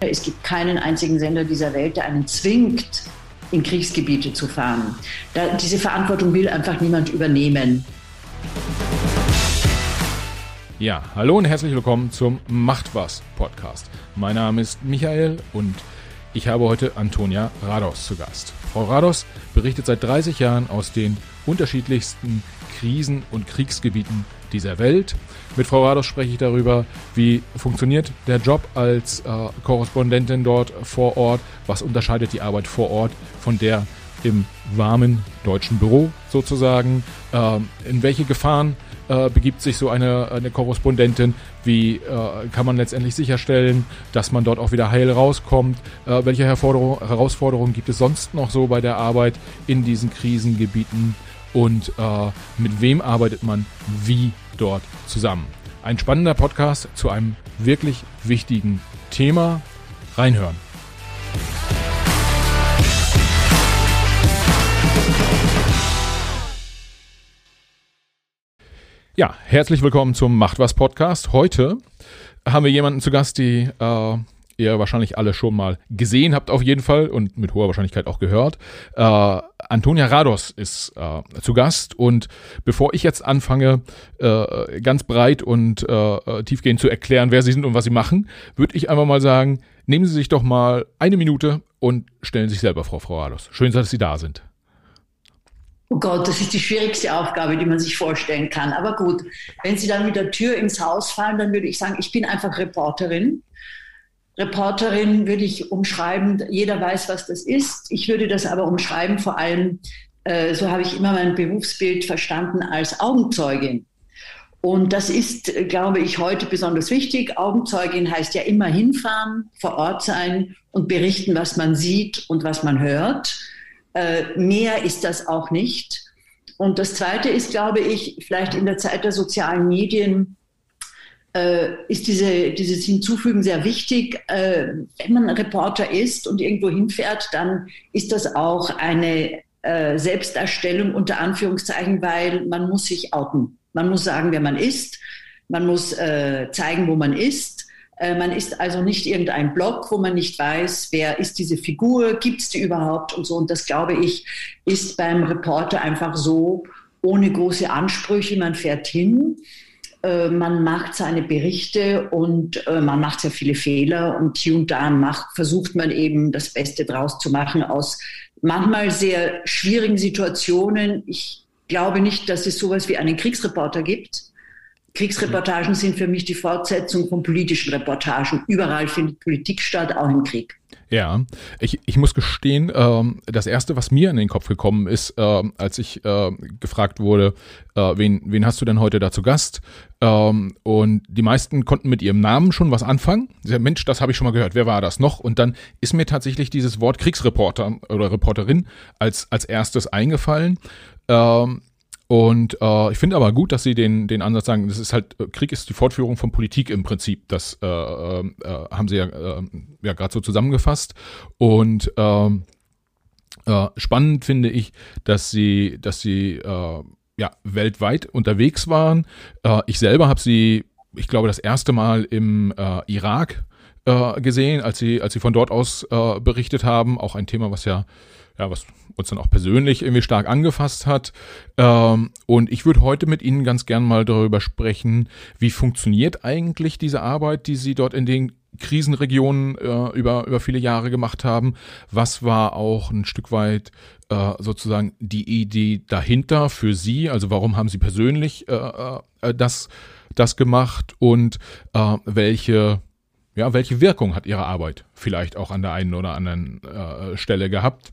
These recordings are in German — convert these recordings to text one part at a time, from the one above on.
Es gibt keinen einzigen Sender dieser Welt, der einen zwingt, in Kriegsgebiete zu fahren. Da, diese Verantwortung will einfach niemand übernehmen. Ja, hallo und herzlich willkommen zum Macht was Podcast. Mein Name ist Michael und ich habe heute Antonia Rados zu Gast. Frau Rados berichtet seit 30 Jahren aus den unterschiedlichsten Krisen- und Kriegsgebieten dieser Welt. Mit Frau Rados spreche ich darüber, wie funktioniert der Job als äh, Korrespondentin dort vor Ort, was unterscheidet die Arbeit vor Ort von der im warmen deutschen Büro sozusagen, äh, in welche Gefahren äh, begibt sich so eine, eine Korrespondentin, wie äh, kann man letztendlich sicherstellen, dass man dort auch wieder heil rauskommt, äh, welche Herausforderungen gibt es sonst noch so bei der Arbeit in diesen Krisengebieten und äh, mit wem arbeitet man wie dort zusammen. Ein spannender Podcast zu einem wirklich wichtigen Thema. Reinhören. Ja, herzlich willkommen zum Macht was Podcast. Heute haben wir jemanden zu Gast, die äh, ihr wahrscheinlich alle schon mal gesehen habt auf jeden Fall und mit hoher Wahrscheinlichkeit auch gehört. Äh, Antonia Rados ist äh, zu Gast und bevor ich jetzt anfange, äh, ganz breit und äh, tiefgehend zu erklären, wer Sie sind und was Sie machen, würde ich einfach mal sagen, nehmen Sie sich doch mal eine Minute und stellen sich selber vor, Frau Rados. Schön, dass Sie da sind. Oh Gott, das ist die schwierigste Aufgabe, die man sich vorstellen kann. Aber gut, wenn Sie dann mit der Tür ins Haus fallen, dann würde ich sagen, ich bin einfach Reporterin Reporterin würde ich umschreiben, jeder weiß, was das ist. Ich würde das aber umschreiben, vor allem, äh, so habe ich immer mein Berufsbild verstanden, als Augenzeugin. Und das ist, glaube ich, heute besonders wichtig. Augenzeugin heißt ja immer hinfahren, vor Ort sein und berichten, was man sieht und was man hört. Äh, mehr ist das auch nicht. Und das Zweite ist, glaube ich, vielleicht in der Zeit der sozialen Medien äh, ist diese, dieses Hinzufügen sehr wichtig. Äh, wenn man Reporter ist und irgendwo hinfährt, dann ist das auch eine äh, Selbsterstellung unter Anführungszeichen, weil man muss sich outen. Man muss sagen, wer man ist. Man muss äh, zeigen, wo man ist. Äh, man ist also nicht irgendein Blog, wo man nicht weiß, wer ist diese Figur, gibt es die überhaupt und so. Und das, glaube ich, ist beim Reporter einfach so, ohne große Ansprüche. Man fährt hin äh, man macht seine Berichte und äh, man macht sehr viele Fehler und hier und da macht, versucht man eben das Beste draus zu machen aus manchmal sehr schwierigen Situationen. Ich glaube nicht, dass es sowas wie einen Kriegsreporter gibt. Kriegsreportagen sind für mich die Fortsetzung von politischen Reportagen. Überall findet Politik statt, auch im Krieg. Ja, ich, ich muss gestehen, ähm, das Erste, was mir in den Kopf gekommen ist, ähm, als ich äh, gefragt wurde, äh, wen, wen hast du denn heute da zu Gast? Ähm, und die meisten konnten mit ihrem Namen schon was anfangen. Sagen, Mensch, das habe ich schon mal gehört, wer war das noch? Und dann ist mir tatsächlich dieses Wort Kriegsreporter oder Reporterin als, als erstes eingefallen. Ähm, und äh, ich finde aber gut, dass sie den, den Ansatz sagen, das ist halt, äh, Krieg ist die Fortführung von Politik im Prinzip. Das äh, äh, haben sie ja, äh, ja gerade so zusammengefasst. Und äh, äh, spannend finde ich, dass sie, dass sie äh, ja, weltweit unterwegs waren. Ich selber habe sie, ich glaube, das erste Mal im Irak gesehen, als sie, als sie von dort aus berichtet haben. Auch ein Thema, was ja ja, was uns dann auch persönlich irgendwie stark angefasst hat. Ähm, und ich würde heute mit Ihnen ganz gern mal darüber sprechen, wie funktioniert eigentlich diese Arbeit, die Sie dort in den Krisenregionen äh, über, über viele Jahre gemacht haben. Was war auch ein Stück weit äh, sozusagen die Idee dahinter für Sie? Also warum haben Sie persönlich äh, äh, das, das gemacht und äh, welche ja, welche Wirkung hat Ihre Arbeit vielleicht auch an der einen oder anderen äh, Stelle gehabt?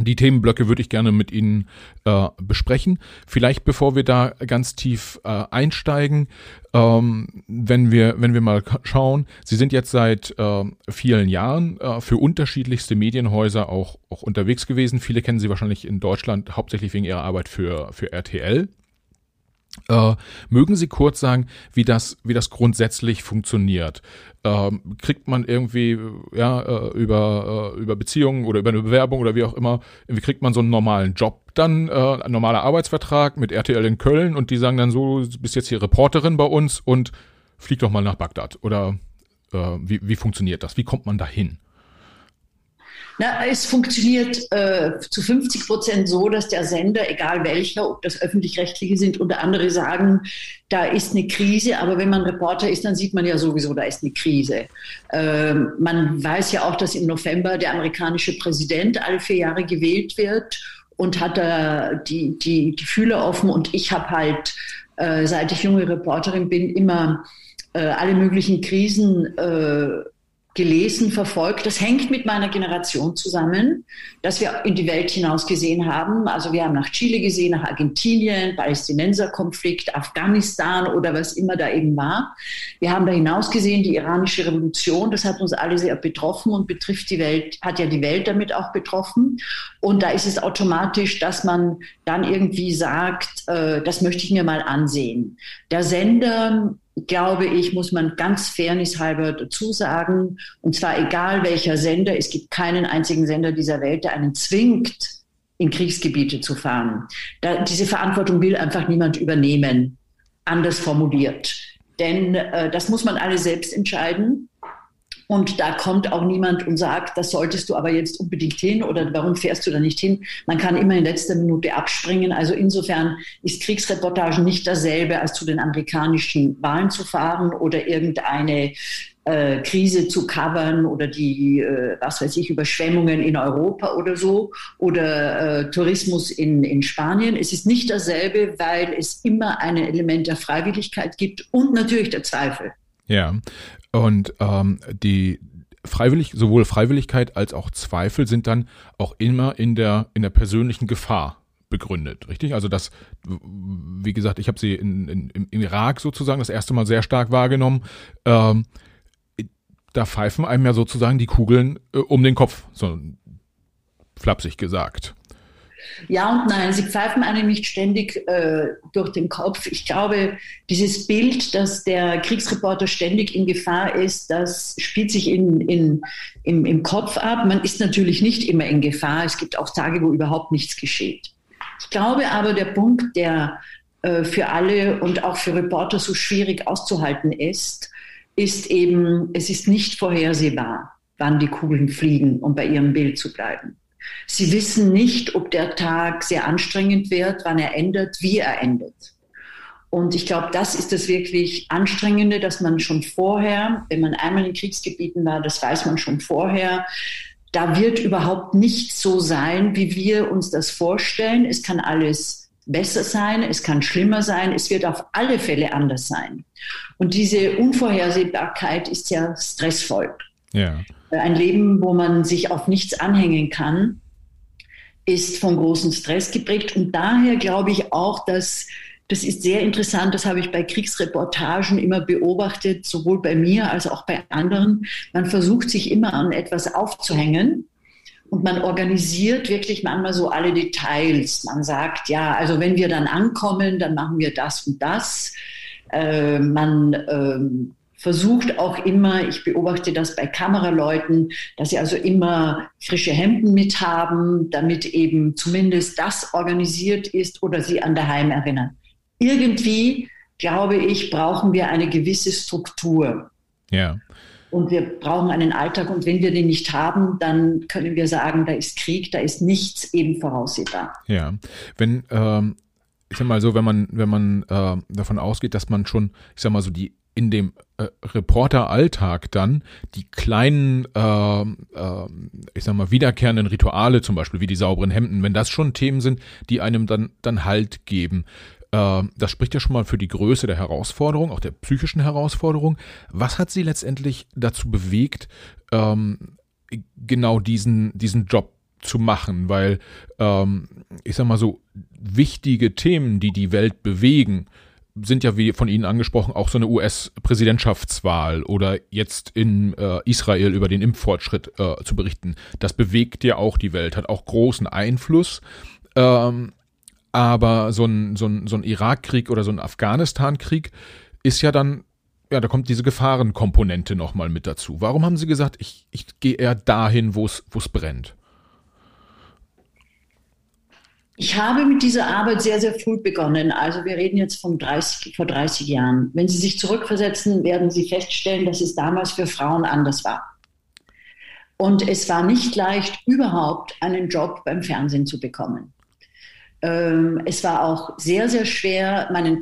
Die Themenblöcke würde ich gerne mit Ihnen äh, besprechen. Vielleicht bevor wir da ganz tief äh, einsteigen, ähm, wenn wir wenn wir mal schauen, Sie sind jetzt seit äh, vielen Jahren äh, für unterschiedlichste Medienhäuser auch auch unterwegs gewesen. Viele kennen Sie wahrscheinlich in Deutschland hauptsächlich wegen Ihrer Arbeit für für RTL. Äh, mögen Sie kurz sagen, wie das, wie das grundsätzlich funktioniert? Ähm, kriegt man irgendwie ja, äh, über, äh, über Beziehungen oder über eine Bewerbung oder wie auch immer, wie kriegt man so einen normalen Job dann, äh, ein normaler Arbeitsvertrag mit RTL in Köln und die sagen dann so, du bist jetzt hier Reporterin bei uns und flieg doch mal nach Bagdad. Oder wie, wie funktioniert das? Wie kommt man da hin? Na, es funktioniert äh, zu 50 Prozent so, dass der Sender, egal welcher, ob das öffentlich-rechtliche sind oder andere, sagen, da ist eine Krise. Aber wenn man Reporter ist, dann sieht man ja sowieso, da ist eine Krise. Ähm, man weiß ja auch, dass im November der amerikanische Präsident alle vier Jahre gewählt wird und hat da die, die, die Fühler offen. Und ich habe halt, äh, seit ich junge Reporterin bin, immer äh, alle möglichen Krisen äh, gelesen, verfolgt. Das hängt mit meiner Generation zusammen, dass wir in die Welt hinaus gesehen haben. Also wir haben nach Chile gesehen, nach Argentinien, Palästinenserkonflikt, Afghanistan oder was immer da eben war. Wir haben da hinaus gesehen, die iranische Revolution. Das hat uns alle sehr betroffen und betrifft die Welt, hat ja die Welt damit auch betroffen. Und da ist es automatisch, dass man dann irgendwie sagt, äh, das möchte ich mir mal ansehen. Der Sender glaube ich, muss man ganz fairnesshalber dazu sagen, und zwar egal welcher Sender, es gibt keinen einzigen Sender dieser Welt, der einen zwingt, in Kriegsgebiete zu fahren. Da, diese Verantwortung will einfach niemand übernehmen, anders formuliert. Denn äh, das muss man alle selbst entscheiden. Und da kommt auch niemand und sagt, das solltest du aber jetzt unbedingt hin oder warum fährst du da nicht hin? Man kann immer in letzter Minute abspringen. Also insofern ist Kriegsreportage nicht dasselbe, als zu den amerikanischen Wahlen zu fahren oder irgendeine äh, Krise zu covern oder die, äh, was weiß ich, Überschwemmungen in Europa oder so oder äh, Tourismus in, in Spanien. Es ist nicht dasselbe, weil es immer ein Element der Freiwilligkeit gibt und natürlich der Zweifel. Ja, und ähm, die freiwillig, sowohl Freiwilligkeit als auch Zweifel sind dann auch immer in der, in der persönlichen Gefahr begründet, richtig? Also das, wie gesagt, ich habe sie in, in, im Irak sozusagen das erste Mal sehr stark wahrgenommen. Ähm, da pfeifen einem ja sozusagen die Kugeln äh, um den Kopf, so flapsig gesagt. Ja und nein, sie pfeifen einem nicht ständig äh, durch den Kopf. Ich glaube, dieses Bild, dass der Kriegsreporter ständig in Gefahr ist, das spielt sich in, in, im, im Kopf ab. Man ist natürlich nicht immer in Gefahr. Es gibt auch Tage, wo überhaupt nichts geschieht. Ich glaube aber, der Punkt, der äh, für alle und auch für Reporter so schwierig auszuhalten ist, ist eben, es ist nicht vorhersehbar, wann die Kugeln fliegen, um bei ihrem Bild zu bleiben. Sie wissen nicht, ob der Tag sehr anstrengend wird, wann er endet, wie er endet. Und ich glaube, das ist das wirklich Anstrengende, dass man schon vorher, wenn man einmal in Kriegsgebieten war, das weiß man schon vorher, da wird überhaupt nichts so sein, wie wir uns das vorstellen. Es kann alles besser sein, es kann schlimmer sein, es wird auf alle Fälle anders sein. Und diese Unvorhersehbarkeit ist ja stressvoll. Ja. Ein Leben, wo man sich auf nichts anhängen kann, ist von großem Stress geprägt. Und daher glaube ich auch, dass das ist sehr interessant, das habe ich bei Kriegsreportagen immer beobachtet, sowohl bei mir als auch bei anderen. Man versucht sich immer an etwas aufzuhängen und man organisiert wirklich manchmal so alle Details. Man sagt, ja, also wenn wir dann ankommen, dann machen wir das und das. Äh, man ähm, versucht auch immer, ich beobachte das bei Kameraleuten, dass sie also immer frische Hemden mit haben, damit eben zumindest das organisiert ist oder sie an daheim erinnern. Irgendwie, glaube ich, brauchen wir eine gewisse Struktur. Ja. Und wir brauchen einen Alltag. Und wenn wir den nicht haben, dann können wir sagen, da ist Krieg, da ist nichts eben voraussehbar. Ja. Wenn, ähm, ich sag mal so, wenn man, wenn man äh, davon ausgeht, dass man schon, ich sag mal so, die in dem äh, Reporteralltag dann die kleinen, äh, äh, ich sag mal, wiederkehrenden Rituale, zum Beispiel wie die sauberen Hemden, wenn das schon Themen sind, die einem dann, dann Halt geben. Äh, das spricht ja schon mal für die Größe der Herausforderung, auch der psychischen Herausforderung. Was hat Sie letztendlich dazu bewegt, ähm, genau diesen, diesen Job zu machen? Weil, ähm, ich sag mal so, wichtige Themen, die die Welt bewegen, sind ja, wie von Ihnen angesprochen, auch so eine US-Präsidentschaftswahl oder jetzt in äh, Israel über den Impffortschritt äh, zu berichten. Das bewegt ja auch die Welt, hat auch großen Einfluss. Ähm, aber so ein, so ein, so ein Irakkrieg oder so ein Afghanistan-Krieg ist ja dann, ja, da kommt diese Gefahrenkomponente nochmal mit dazu. Warum haben Sie gesagt, ich, ich gehe eher dahin, wo es brennt? Ich habe mit dieser Arbeit sehr, sehr früh begonnen. Also wir reden jetzt von 30, vor 30 Jahren. Wenn Sie sich zurückversetzen, werden Sie feststellen, dass es damals für Frauen anders war. Und es war nicht leicht, überhaupt einen Job beim Fernsehen zu bekommen. Ähm, es war auch sehr, sehr schwer, meinen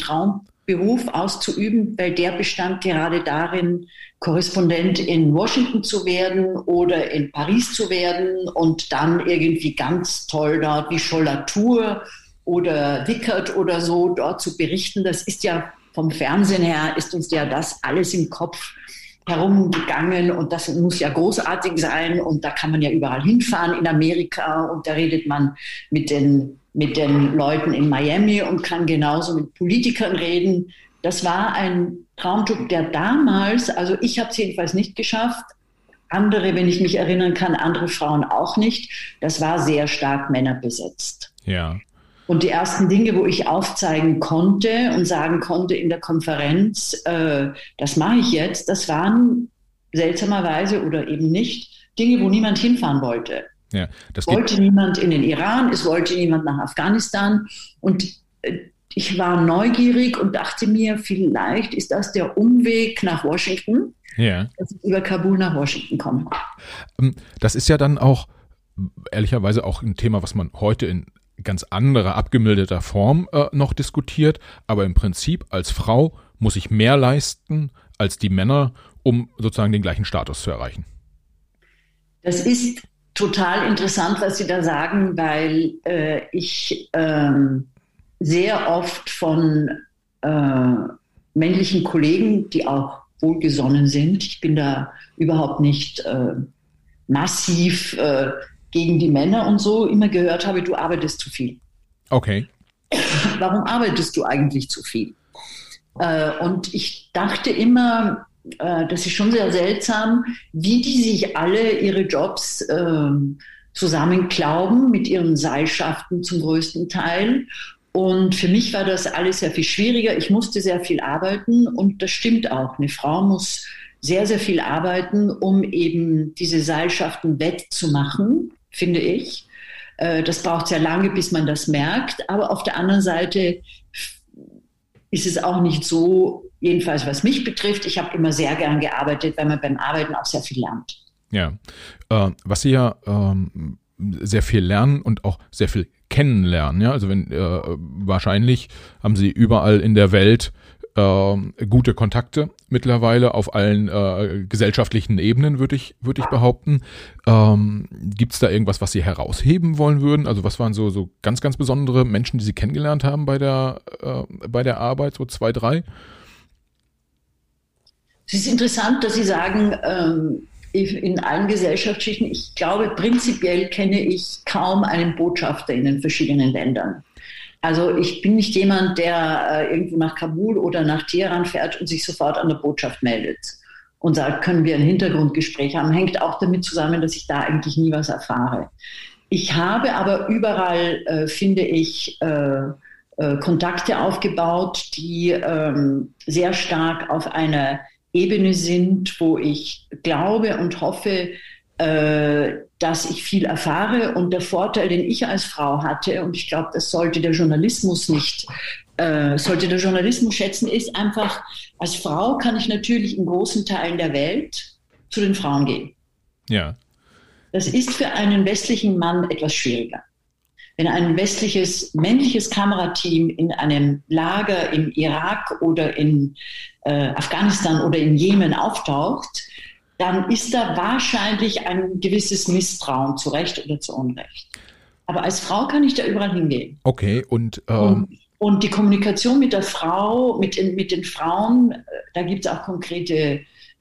Traumberuf auszuüben, weil der bestand gerade darin, Korrespondent in Washington zu werden oder in Paris zu werden und dann irgendwie ganz toll dort wie Schollatur oder Wickert oder so dort zu berichten. Das ist ja vom Fernsehen her, ist uns ja das alles im Kopf herumgegangen und das muss ja großartig sein und da kann man ja überall hinfahren in Amerika und da redet man mit den, mit den Leuten in Miami und kann genauso mit Politikern reden. Das war ein Traumjob, der damals, also ich habe es jedenfalls nicht geschafft, andere, wenn ich mich erinnern kann, andere Frauen auch nicht. Das war sehr stark männerbesetzt. Ja. Und die ersten Dinge, wo ich aufzeigen konnte und sagen konnte in der Konferenz, äh, das mache ich jetzt, das waren seltsamerweise oder eben nicht Dinge, wo niemand hinfahren wollte. Ja, das wollte niemand in den Iran, es wollte niemand nach Afghanistan. Und äh, ich war neugierig und dachte mir, vielleicht ist das der Umweg nach Washington, ja. dass ich über Kabul nach Washington komme. Ähm, das ist ja dann auch ehrlicherweise auch ein Thema, was man heute in ganz anderer, abgemilderter Form äh, noch diskutiert. Aber im Prinzip als Frau muss ich mehr leisten als die Männer, um sozusagen den gleichen Status zu erreichen. Das ist total interessant, was Sie da sagen, weil äh, ich ähm, sehr oft von äh, männlichen Kollegen, die auch wohlgesonnen sind, ich bin da überhaupt nicht äh, massiv äh, gegen die Männer und so immer gehört habe, du arbeitest zu viel. Okay. Warum arbeitest du eigentlich zu viel? Äh, und ich dachte immer, äh, das ist schon sehr seltsam, wie die sich alle ihre Jobs äh, zusammenklauben mit ihren Seilschaften zum größten Teil. Und für mich war das alles sehr viel schwieriger. Ich musste sehr viel arbeiten und das stimmt auch. Eine Frau muss sehr, sehr viel arbeiten, um eben diese Seilschaften wettzumachen finde ich. Äh, das braucht sehr lange, bis man das merkt. Aber auf der anderen Seite ist es auch nicht so, jedenfalls was mich betrifft. Ich habe immer sehr gern gearbeitet, weil man beim Arbeiten auch sehr viel lernt. Ja, äh, was Sie ja ähm, sehr viel lernen und auch sehr viel kennenlernen. Ja, also wenn äh, wahrscheinlich haben Sie überall in der Welt äh, gute Kontakte mittlerweile auf allen äh, gesellschaftlichen Ebenen, würde ich, würde ich behaupten. Ähm, Gibt es da irgendwas, was Sie herausheben wollen würden? Also was waren so, so ganz, ganz besondere Menschen, die Sie kennengelernt haben bei der, äh, bei der Arbeit, so zwei, drei? Es ist interessant, dass Sie sagen, ähm, in allen Gesellschaftsschichten, ich glaube, prinzipiell kenne ich kaum einen Botschafter in den verschiedenen Ländern. Also ich bin nicht jemand, der äh, irgendwo nach Kabul oder nach Teheran fährt und sich sofort an der Botschaft meldet und sagt, können wir ein Hintergrundgespräch haben. Hängt auch damit zusammen, dass ich da eigentlich nie was erfahre. Ich habe aber überall, äh, finde ich, äh, äh Kontakte aufgebaut, die ähm, sehr stark auf einer Ebene sind, wo ich glaube und hoffe, dass ich viel erfahre. Und der Vorteil, den ich als Frau hatte, und ich glaube, das sollte der Journalismus nicht, äh, sollte der Journalismus schätzen, ist einfach, als Frau kann ich natürlich in großen Teilen der Welt zu den Frauen gehen. Ja. Das ist für einen westlichen Mann etwas schwieriger. Wenn ein westliches männliches Kamerateam in einem Lager im Irak oder in äh, Afghanistan oder in Jemen auftaucht, dann ist da wahrscheinlich ein gewisses Misstrauen, zu Recht oder zu Unrecht. Aber als Frau kann ich da überall hingehen. Okay, und, ähm und, und, die Kommunikation mit der Frau, mit, mit den Frauen, äh, da gibt es auch konkrete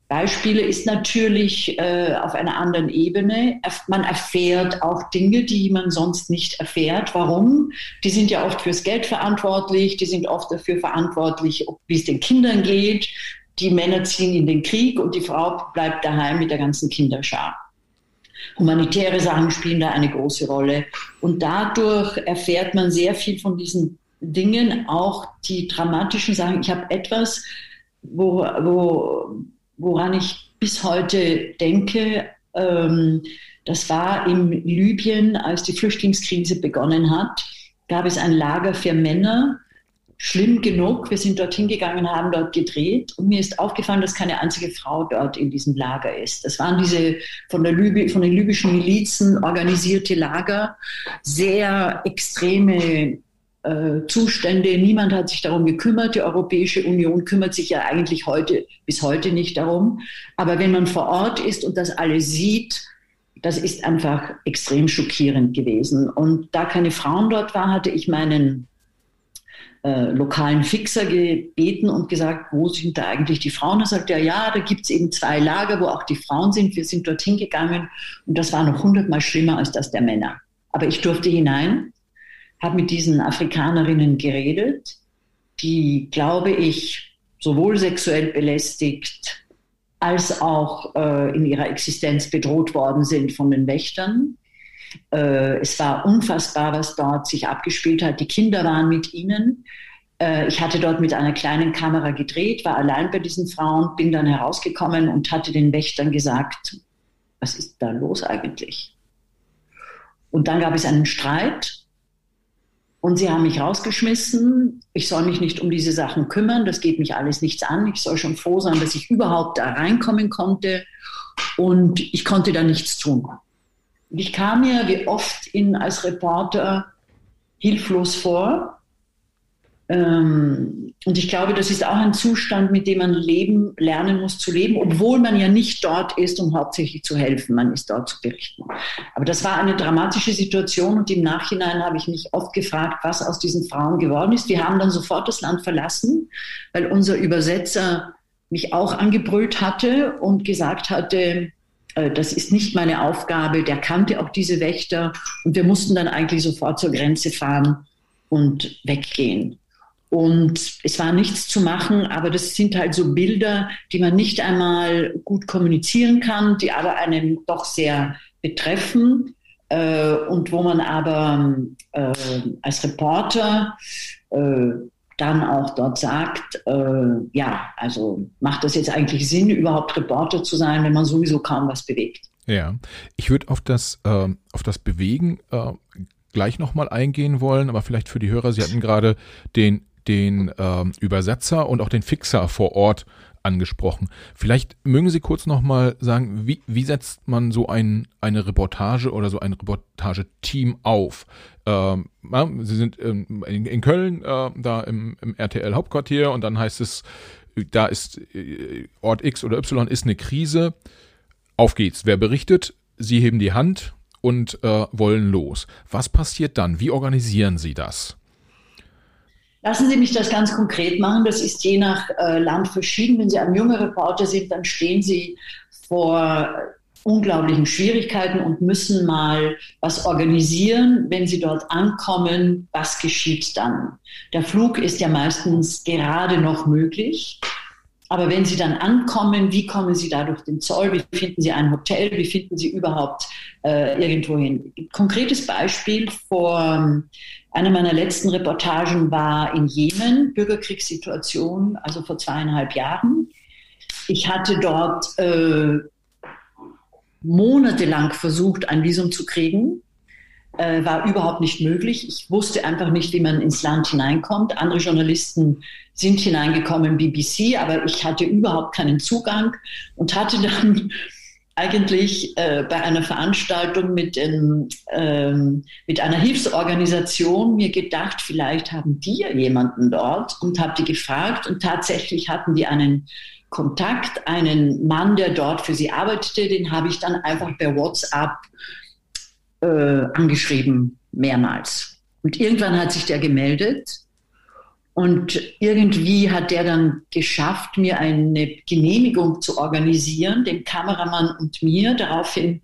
Beispiele, ist natürlich äh, auf einer anderen Ebene. Man erfährt auch Dinge, die man sonst nicht erfährt. Warum? Die sind ja oft fürs Geld verantwortlich, die sind oft dafür verantwortlich, wie es den Kindern geht, die Männer ziehen in den Krieg und die Frau bleibt daheim mit der ganzen Kinderschar. Humanitäre Sachen spielen da eine große Rolle. Und dadurch erfährt man sehr viel von diesen Dingen, auch die dramatischen Sachen. Ich habe etwas, wo, wo, woran ich bis heute denke, ähm, das war in Libyen, als die Flüchtlingskrise begonnen hat, gab es ein Lager für Männer, schlimm genug. Wir sind dorthin gegangen, haben dort gedreht und mir ist aufgefallen, dass keine einzige Frau dort in diesem Lager ist. Das waren diese von, der Liby, von den libyschen Milizen organisierte Lager, sehr extreme äh, Zustände. Niemand hat sich darum gekümmert. Die Europäische Union kümmert sich ja eigentlich heute bis heute nicht darum. Aber wenn man vor Ort ist und das alles sieht, das ist einfach extrem schockierend gewesen. Und da keine Frauen dort waren, hatte ich meinen äh, lokalen Fixer gebeten und gesagt, wo sind da eigentlich die Frauen? Da sagt er, ja, da gibt es eben zwei Lager, wo auch die Frauen sind. Wir sind dorthin gegangen und das war noch hundertmal schlimmer als das der Männer. Aber ich durfte hinein, habe mit diesen Afrikanerinnen geredet, die, glaube ich, sowohl sexuell belästigt als auch äh, in ihrer Existenz bedroht worden sind von den Wächtern. Äh, es war unfassbar, was dort sich abgespielt hat. Die Kinder waren mit ihnen. Äh, ich hatte dort mit einer kleinen Kamera gedreht, war allein bei diesen Frauen, bin dann herausgekommen und hatte den Wächtern gesagt, was ist da los eigentlich? Und dann gab es einen Streit und sie haben mich rausgeschmissen. Ich soll mich nicht um diese Sachen kümmern. Das geht mich alles nichts an. Ich soll schon froh sein, dass ich überhaupt da reinkommen konnte. Und ich konnte da nichts tun. Ich kam mir wie oft in, als Reporter hilflos vor. Ähm, und ich glaube, das ist auch ein Zustand, mit dem man leben, lernen muss zu leben, obwohl man ja nicht dort ist, um hauptsächlich zu helfen. Man ist dort zu berichten. Aber das war eine dramatische Situation und im Nachhinein habe ich mich oft gefragt, was aus diesen Frauen geworden ist. Wir haben dann sofort das Land verlassen, weil unser Übersetzer mich auch angebrüllt hatte und gesagt hatte, das ist nicht meine Aufgabe. Der kannte auch diese Wächter und wir mussten dann eigentlich sofort zur Grenze fahren und weggehen. Und es war nichts zu machen, aber das sind halt so Bilder, die man nicht einmal gut kommunizieren kann, die aber einen doch sehr betreffen äh, und wo man aber äh, als Reporter äh, dann auch dort sagt, äh, ja, also macht das jetzt eigentlich Sinn, überhaupt Reporter zu sein, wenn man sowieso kaum was bewegt? Ja, ich würde auf das, äh, auf das Bewegen äh, gleich nochmal eingehen wollen, aber vielleicht für die Hörer, Sie hatten gerade den, den äh, Übersetzer und auch den Fixer vor Ort angesprochen. Vielleicht mögen Sie kurz nochmal sagen, wie, wie setzt man so ein, eine Reportage oder so ein Reportageteam auf? Ähm, Sie sind in, in Köln, äh, da im, im RTL-Hauptquartier und dann heißt es, da ist äh, Ort X oder Y ist eine Krise. Auf geht's. Wer berichtet? Sie heben die Hand und äh, wollen los. Was passiert dann? Wie organisieren Sie das? Lassen Sie mich das ganz konkret machen. Das ist je nach äh, Land verschieden. Wenn Sie ein junger Reporter sind, dann stehen Sie vor unglaublichen Schwierigkeiten und müssen mal was organisieren. Wenn Sie dort ankommen, was geschieht dann? Der Flug ist ja meistens gerade noch möglich. Aber wenn Sie dann ankommen, wie kommen Sie da durch den Zoll? Wie finden Sie ein Hotel? Wie finden Sie überhaupt äh, irgendwo hin? Konkretes Beispiel vor eine meiner letzten Reportagen war in Jemen, Bürgerkriegssituation, also vor zweieinhalb Jahren. Ich hatte dort äh, monatelang versucht, ein Visum zu kriegen. Äh, war überhaupt nicht möglich. Ich wusste einfach nicht, wie man ins Land hineinkommt. Andere Journalisten sind hineingekommen, BBC, aber ich hatte überhaupt keinen Zugang und hatte dann eigentlich äh, bei einer Veranstaltung mit, ähm, ähm, mit einer Hilfsorganisation mir gedacht, vielleicht haben die jemanden dort und habe die gefragt und tatsächlich hatten die einen Kontakt, einen Mann, der dort für sie arbeitete, den habe ich dann einfach per WhatsApp äh, angeschrieben, mehrmals. Und irgendwann hat sich der gemeldet und irgendwie hat der dann geschafft, mir eine Genehmigung zu organisieren, dem Kameramann und mir. Daraufhin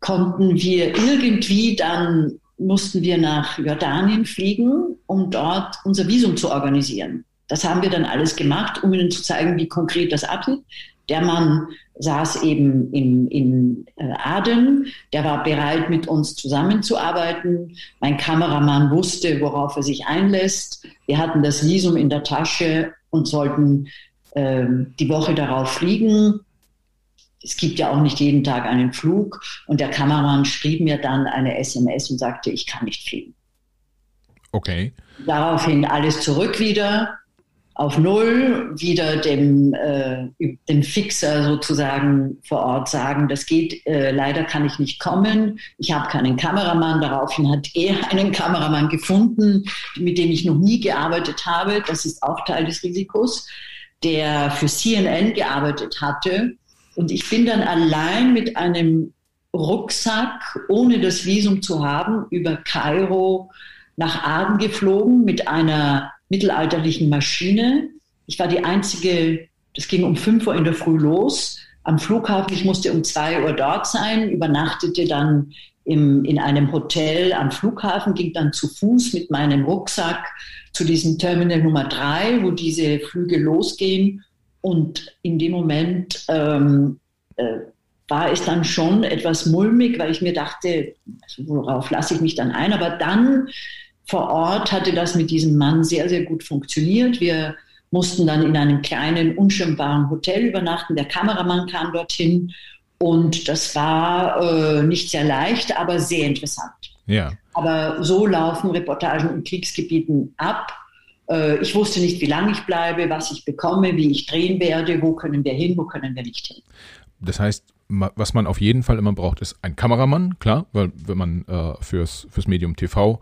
konnten wir irgendwie dann, mussten wir nach Jordanien fliegen, um dort unser Visum zu organisieren. Das haben wir dann alles gemacht, um Ihnen zu zeigen, wie konkret das abgeht. Der Mann saß eben in, in äh, Aden, der war bereit, mit uns zusammenzuarbeiten. Mein Kameramann wusste, worauf er sich einlässt. Wir hatten das Visum in der Tasche und sollten äh, die Woche darauf fliegen. Es gibt ja auch nicht jeden Tag einen Flug. Und der Kameramann schrieb mir dann eine SMS und sagte, ich kann nicht fliegen. Okay. Daraufhin alles zurück wieder auf Null, wieder dem, äh, dem Fixer sozusagen vor Ort sagen, das geht, äh, leider kann ich nicht kommen, ich habe keinen Kameramann. Daraufhin hat er einen Kameramann gefunden, mit dem ich noch nie gearbeitet habe. Das ist auch Teil des Risikos, der für CNN gearbeitet hatte. Und ich bin dann allein mit einem Rucksack, ohne das Visum zu haben, über Kairo nach Aden geflogen mit einer mittelalterlichen Maschine. Ich war die einzige, das ging um 5 Uhr in der Früh los am Flughafen. Ich musste um 2 Uhr dort sein, übernachtete dann im, in einem Hotel am Flughafen, ging dann zu Fuß mit meinem Rucksack zu diesem Terminal Nummer 3, wo diese Flüge losgehen. Und in dem Moment ähm, äh, war es dann schon etwas mulmig, weil ich mir dachte, also worauf lasse ich mich dann ein? Aber dann vor Ort hatte das mit diesem Mann sehr, sehr gut funktioniert. Wir mussten dann in einem kleinen, unschirmbaren Hotel übernachten. Der Kameramann kam dorthin und das war äh, nicht sehr leicht, aber sehr interessant. Ja. Aber so laufen Reportagen in Kriegsgebieten ab. Äh, ich wusste nicht, wie lange ich bleibe, was ich bekomme, wie ich drehen werde, wo können wir hin, wo können wir nicht hin. Das heißt, was man auf jeden Fall immer braucht, ist ein Kameramann, klar, weil wenn man äh, fürs, fürs Medium TV äh,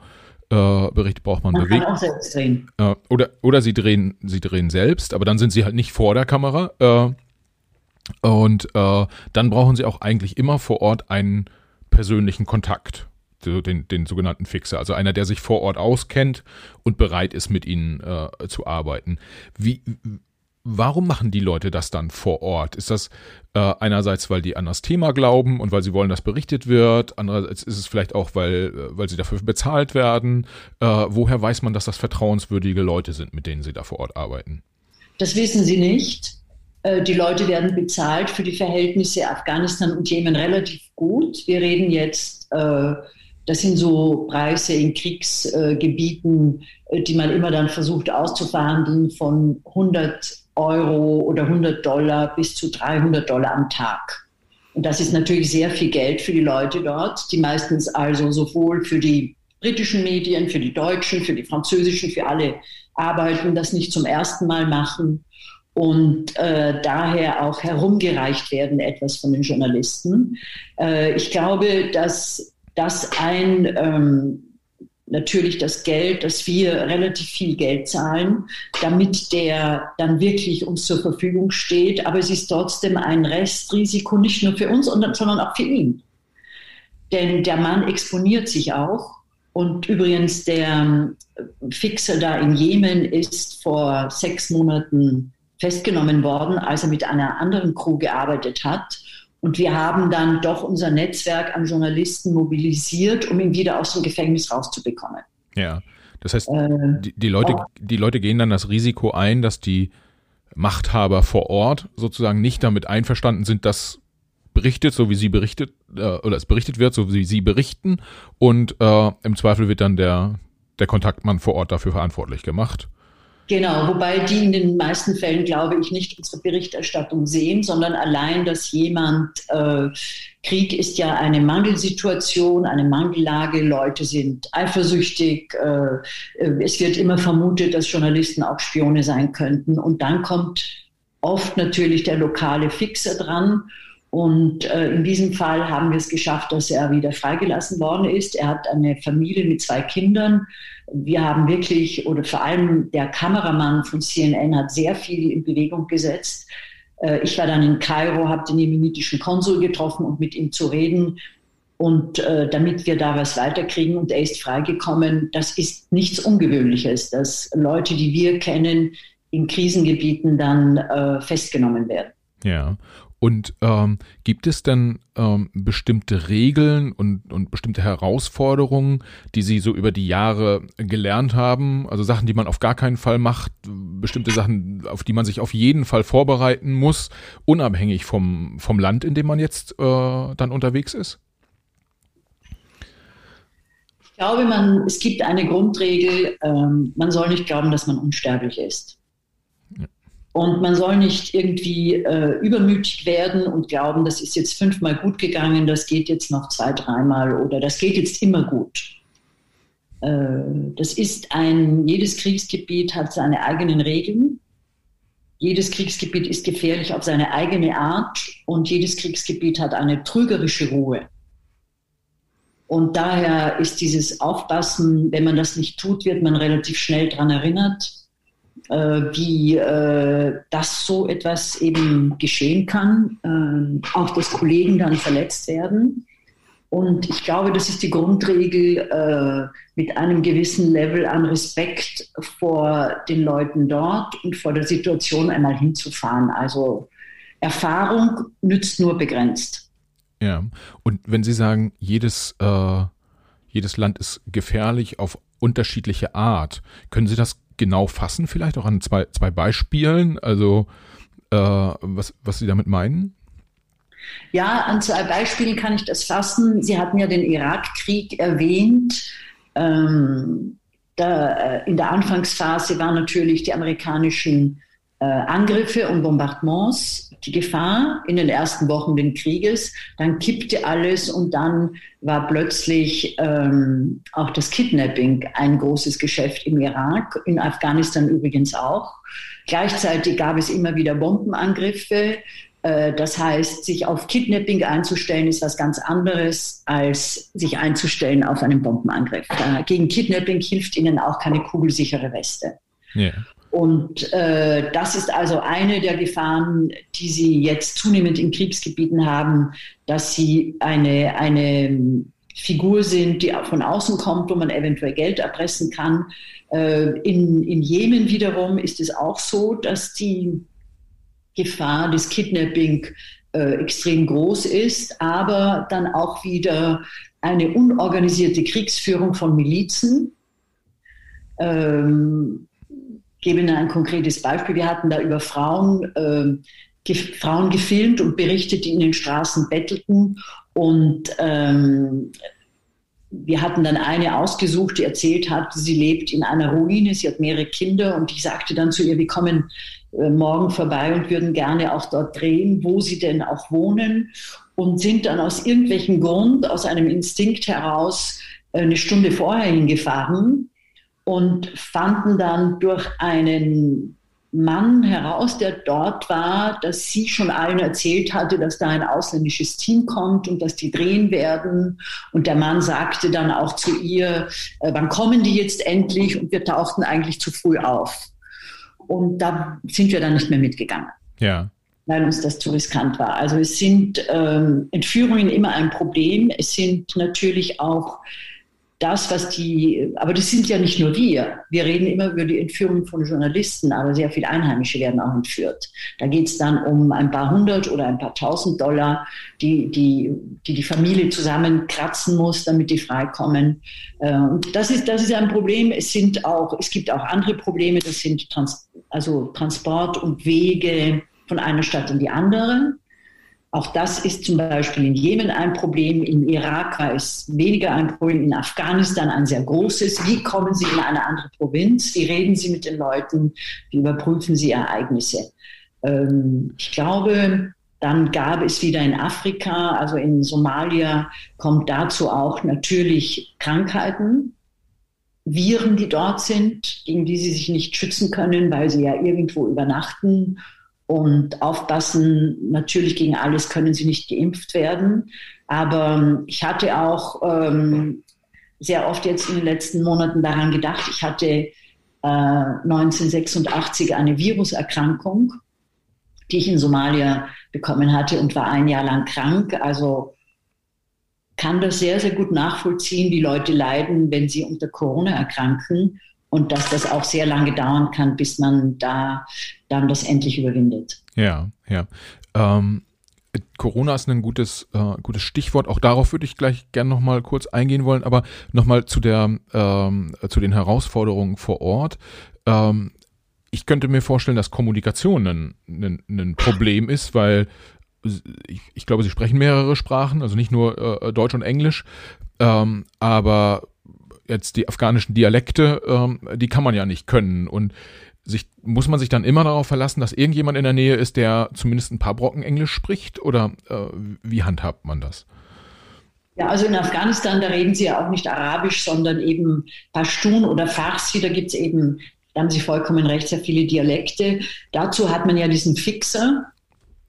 Berichte braucht man, man bewegt. Kann auch selbst drehen. Äh, oder, oder sie drehen, sie drehen selbst, aber dann sind sie halt nicht vor der Kamera. Äh, und äh, dann brauchen sie auch eigentlich immer vor Ort einen persönlichen Kontakt. Den, den sogenannten Fixer, also einer, der sich vor Ort auskennt und bereit ist, mit ihnen äh, zu arbeiten. Wie, Warum machen die Leute das dann vor Ort? Ist das äh, einerseits, weil die an das Thema glauben und weil sie wollen, dass berichtet wird? Andererseits ist es vielleicht auch, weil, äh, weil sie dafür bezahlt werden. Äh, woher weiß man, dass das vertrauenswürdige Leute sind, mit denen sie da vor Ort arbeiten? Das wissen sie nicht. Äh, die Leute werden bezahlt für die Verhältnisse Afghanistan und Jemen relativ gut. Wir reden jetzt, äh, das sind so Preise in Kriegsgebieten, äh, die man immer dann versucht auszuverhandeln von 100 Euro oder 100 Dollar bis zu 300 Dollar am Tag. Und das ist natürlich sehr viel Geld für die Leute dort, die meistens also sowohl für die britischen Medien, für die deutschen, für die französischen, für alle arbeiten, das nicht zum ersten Mal machen und äh, daher auch herumgereicht werden etwas von den Journalisten. Äh, ich glaube, dass das ein ähm, natürlich das Geld, dass wir relativ viel Geld zahlen, damit der dann wirklich uns zur Verfügung steht. Aber es ist trotzdem ein Restrisiko, nicht nur für uns, sondern auch für ihn. Denn der Mann exponiert sich auch. Und übrigens, der ähm, Fixer da in Jemen ist vor sechs Monaten festgenommen worden, als er mit einer anderen Crew gearbeitet hat. Und wir haben dann doch unser Netzwerk an Journalisten mobilisiert, um ihn wieder aus dem Gefängnis rauszubekommen. Ja, das heißt, äh, die, die, Leute, die Leute gehen dann das Risiko ein, dass die Machthaber vor Ort sozusagen nicht damit einverstanden sind, dass berichtet, so wie sie berichtet, äh, oder es berichtet wird, so wie sie berichten. Und äh, im Zweifel wird dann der, der Kontaktmann vor Ort dafür verantwortlich gemacht. Genau, wobei die in den meisten Fällen, glaube ich, nicht unsere Berichterstattung sehen, sondern allein, dass jemand, äh, Krieg ist ja eine Mangelsituation, eine Mangellage, Leute sind eifersüchtig, äh, es wird immer vermutet, dass Journalisten auch Spione sein könnten. Und dann kommt oft natürlich der lokale Fixer dran. Und äh, in diesem Fall haben wir es geschafft, dass er wieder freigelassen worden ist. Er hat eine Familie mit zwei Kindern wir haben wirklich, oder vor allem der Kameramann von CNN hat sehr viel in Bewegung gesetzt. Äh, ich war dann in Kairo, habe den jemenitischen Konsul getroffen um mit ihm zu reden. Und äh, damit wir da was weiterkriegen und er ist freigekommen, das ist nichts Ungewöhnliches, dass Leute, die wir kennen, in Krisengebieten dann äh, festgenommen werden. Ja. Und ähm, gibt es denn ähm, bestimmte Regeln und, und bestimmte Herausforderungen, die Sie so über die Jahre gelernt haben? Also Sachen, die man auf gar keinen Fall macht, bestimmte Sachen, auf die man sich auf jeden Fall vorbereiten muss, unabhängig vom, vom Land, in dem man jetzt äh, dann unterwegs ist? Ich glaube, man, es gibt eine Grundregel, ähm, man soll nicht glauben, dass man unsterblich ist. Und man soll nicht irgendwie äh, übermütig werden und glauben, das ist jetzt fünfmal gut gegangen, das geht jetzt noch zwei, dreimal oder das geht jetzt immer gut. Äh, das ist ein, jedes Kriegsgebiet hat seine eigenen Regeln. Jedes Kriegsgebiet ist gefährlich auf seine eigene Art und jedes Kriegsgebiet hat eine trügerische Ruhe. Und daher ist dieses Aufpassen, wenn man das nicht tut, wird man relativ schnell daran erinnert, wie äh, das so etwas eben geschehen kann, äh, auch dass Kollegen dann verletzt werden. Und ich glaube, das ist die Grundregel, äh, mit einem gewissen Level an Respekt vor den Leuten dort und vor der Situation einmal hinzufahren. Also Erfahrung nützt nur begrenzt. Ja, und wenn Sie sagen, jedes, äh, jedes Land ist gefährlich auf unterschiedliche Art, können Sie das genau fassen, vielleicht auch an zwei, zwei Beispielen? Also, äh, was, was Sie damit meinen? Ja, an zwei Beispielen kann ich das fassen. Sie hatten ja den Irakkrieg erwähnt. Ähm, da, äh, in der Anfangsphase waren natürlich die amerikanischen äh, Angriffe und Bombardements die Gefahr in den ersten Wochen des Krieges. Dann kippte alles und dann war plötzlich ähm, auch das Kidnapping ein großes Geschäft im Irak, in Afghanistan übrigens auch. Gleichzeitig gab es immer wieder Bombenangriffe. Äh, das heißt, sich auf Kidnapping einzustellen, ist was ganz anderes, als sich einzustellen auf einen Bombenangriff. Äh, gegen Kidnapping hilft Ihnen auch keine kugelsichere Weste. Yeah. Und äh, das ist also eine der Gefahren, die Sie jetzt zunehmend in Kriegsgebieten haben, dass Sie eine, eine Figur sind, die von außen kommt, wo man eventuell Geld erpressen kann. Äh, in, in Jemen wiederum ist es auch so, dass die Gefahr des Kidnapping äh, extrem groß ist, aber dann auch wieder eine unorganisierte Kriegsführung von Milizen. Ähm, gebe Ihnen ein konkretes Beispiel. Wir hatten da über Frauen, äh, ge Frauen gefilmt und berichtet, die in den Straßen bettelten. Und ähm, wir hatten dann eine ausgesucht, die erzählt hat, sie lebt in einer Ruine, sie hat mehrere Kinder und ich sagte dann zu ihr, wir kommen äh, morgen vorbei und würden gerne auch dort drehen, wo sie denn auch wohnen und sind dann aus irgendwelchen Grund, aus einem Instinkt heraus äh, eine Stunde vorher hingefahren und fanden dann durch einen Mann heraus, der dort war, dass sie schon allen erzählt hatte, dass da ein ausländisches Team kommt und dass die drehen werden. Und der Mann sagte dann auch zu ihr, äh, wann kommen die jetzt endlich? Und wir tauchten eigentlich zu früh auf. Und da sind wir dann nicht mehr mitgegangen. Ja. Weil uns das zu riskant war. Also es sind ähm, Entführungen immer ein Problem. Es sind natürlich auch das, was die, aber das sind ja nicht nur wir. Wir reden immer über die Entführung von Journalisten, aber sehr viele Einheimische werden auch entführt. Da geht es dann um ein paar hundert oder ein paar tausend Dollar, die die, die, die Familie zusammenkratzen muss, damit die freikommen. Und das ist, das ist ein Problem. Es sind auch, es gibt auch andere Probleme. Das sind Trans, also Transport und Wege von einer Stadt in die andere. Auch das ist zum Beispiel in Jemen ein Problem, im Irak war es weniger ein Problem, in Afghanistan ein sehr großes. Wie kommen Sie in eine andere Provinz? Wie reden Sie mit den Leuten? Wie überprüfen Sie Ereignisse? Ähm, ich glaube, dann gab es wieder in Afrika, also in Somalia, kommt dazu auch natürlich Krankheiten, Viren, die dort sind, gegen die sie sich nicht schützen können, weil sie ja irgendwo übernachten und aufpassen, natürlich gegen alles können sie nicht geimpft werden. Aber ähm, ich hatte auch ähm, sehr oft jetzt in den letzten Monaten daran gedacht, ich hatte äh, 1986 eine Viruserkrankung, die ich in Somalia bekommen hatte und war ein Jahr lang krank. Also kann das sehr, sehr gut nachvollziehen, wie Leute leiden, wenn sie unter Corona erkranken und dass das auch sehr lange dauern kann, bis man da dann das endlich überwindet. Ja, ja. Ähm, Corona ist ein gutes, äh, gutes Stichwort. Auch darauf würde ich gleich gerne nochmal kurz eingehen wollen, aber nochmal zu ähm, zu den Herausforderungen vor Ort. Ähm, ich könnte mir vorstellen, dass Kommunikation ein, ein, ein Problem ist, weil ich, ich, glaube, sie sprechen mehrere Sprachen, also nicht nur äh, Deutsch und Englisch, ähm, aber jetzt die afghanischen Dialekte, ähm, die kann man ja nicht können. Und sich, muss man sich dann immer darauf verlassen, dass irgendjemand in der Nähe ist, der zumindest ein paar Brocken Englisch spricht? Oder äh, wie handhabt man das? Ja, also in Afghanistan, da reden sie ja auch nicht Arabisch, sondern eben Pashtun oder Farsi. Da gibt es eben, da haben Sie vollkommen recht, sehr viele Dialekte. Dazu hat man ja diesen Fixer,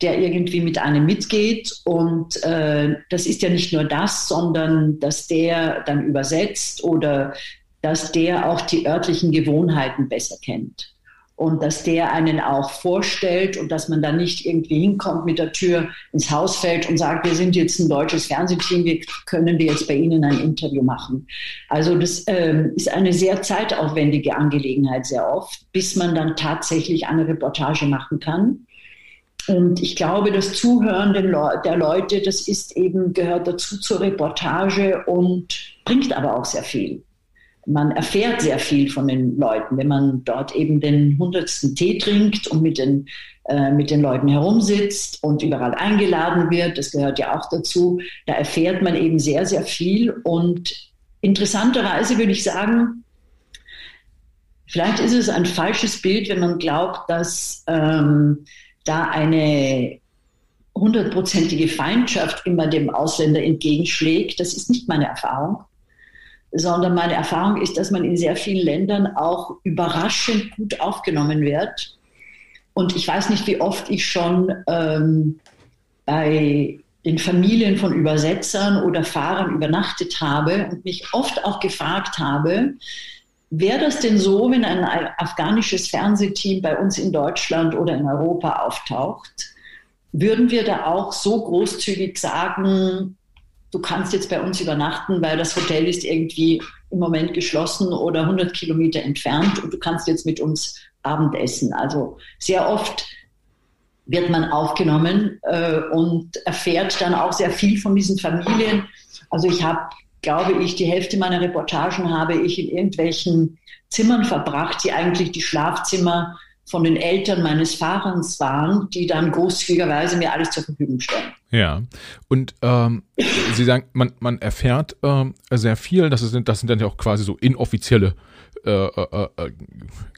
der irgendwie mit einem mitgeht. Und äh, das ist ja nicht nur das, sondern dass der dann übersetzt oder dass der auch die örtlichen Gewohnheiten besser kennt. Und dass der einen auch vorstellt und dass man dann nicht irgendwie hinkommt mit der Tür ins Haus fällt und sagt, wir sind jetzt ein deutsches Fernsehteam, wir können wir jetzt bei Ihnen ein Interview machen. Also das ähm, ist eine sehr zeitaufwendige Angelegenheit sehr oft, bis man dann tatsächlich eine Reportage machen kann. Und ich glaube, das Zuhören der Leute, das ist eben, gehört dazu zur Reportage und bringt aber auch sehr viel. Man erfährt sehr viel von den Leuten, wenn man dort eben den hundertsten Tee trinkt und mit den, äh, mit den Leuten herumsitzt und überall eingeladen wird. Das gehört ja auch dazu. Da erfährt man eben sehr, sehr viel. Und interessanterweise würde ich sagen, vielleicht ist es ein falsches Bild, wenn man glaubt, dass ähm, da eine hundertprozentige Feindschaft immer dem Ausländer entgegenschlägt. Das ist nicht meine Erfahrung, sondern meine Erfahrung ist, dass man in sehr vielen Ländern auch überraschend gut aufgenommen wird. Und ich weiß nicht, wie oft ich schon ähm, bei den Familien von Übersetzern oder Fahrern übernachtet habe und mich oft auch gefragt habe, Wäre das denn so, wenn ein afghanisches Fernsehteam bei uns in Deutschland oder in Europa auftaucht, würden wir da auch so großzügig sagen, du kannst jetzt bei uns übernachten, weil das Hotel ist irgendwie im Moment geschlossen oder 100 Kilometer entfernt und du kannst jetzt mit uns Abendessen. Also sehr oft wird man aufgenommen äh, und erfährt dann auch sehr viel von diesen Familien. Also ich habe glaube ich, die Hälfte meiner Reportagen habe ich in irgendwelchen Zimmern verbracht, die eigentlich die Schlafzimmer von den Eltern meines Fahrers waren, die dann großzügigerweise mir alles zur Verfügung stellen. Ja, und ähm, Sie sagen, man, man erfährt ähm, sehr viel, das sind, das sind dann ja auch quasi so inoffizielle äh, äh, äh,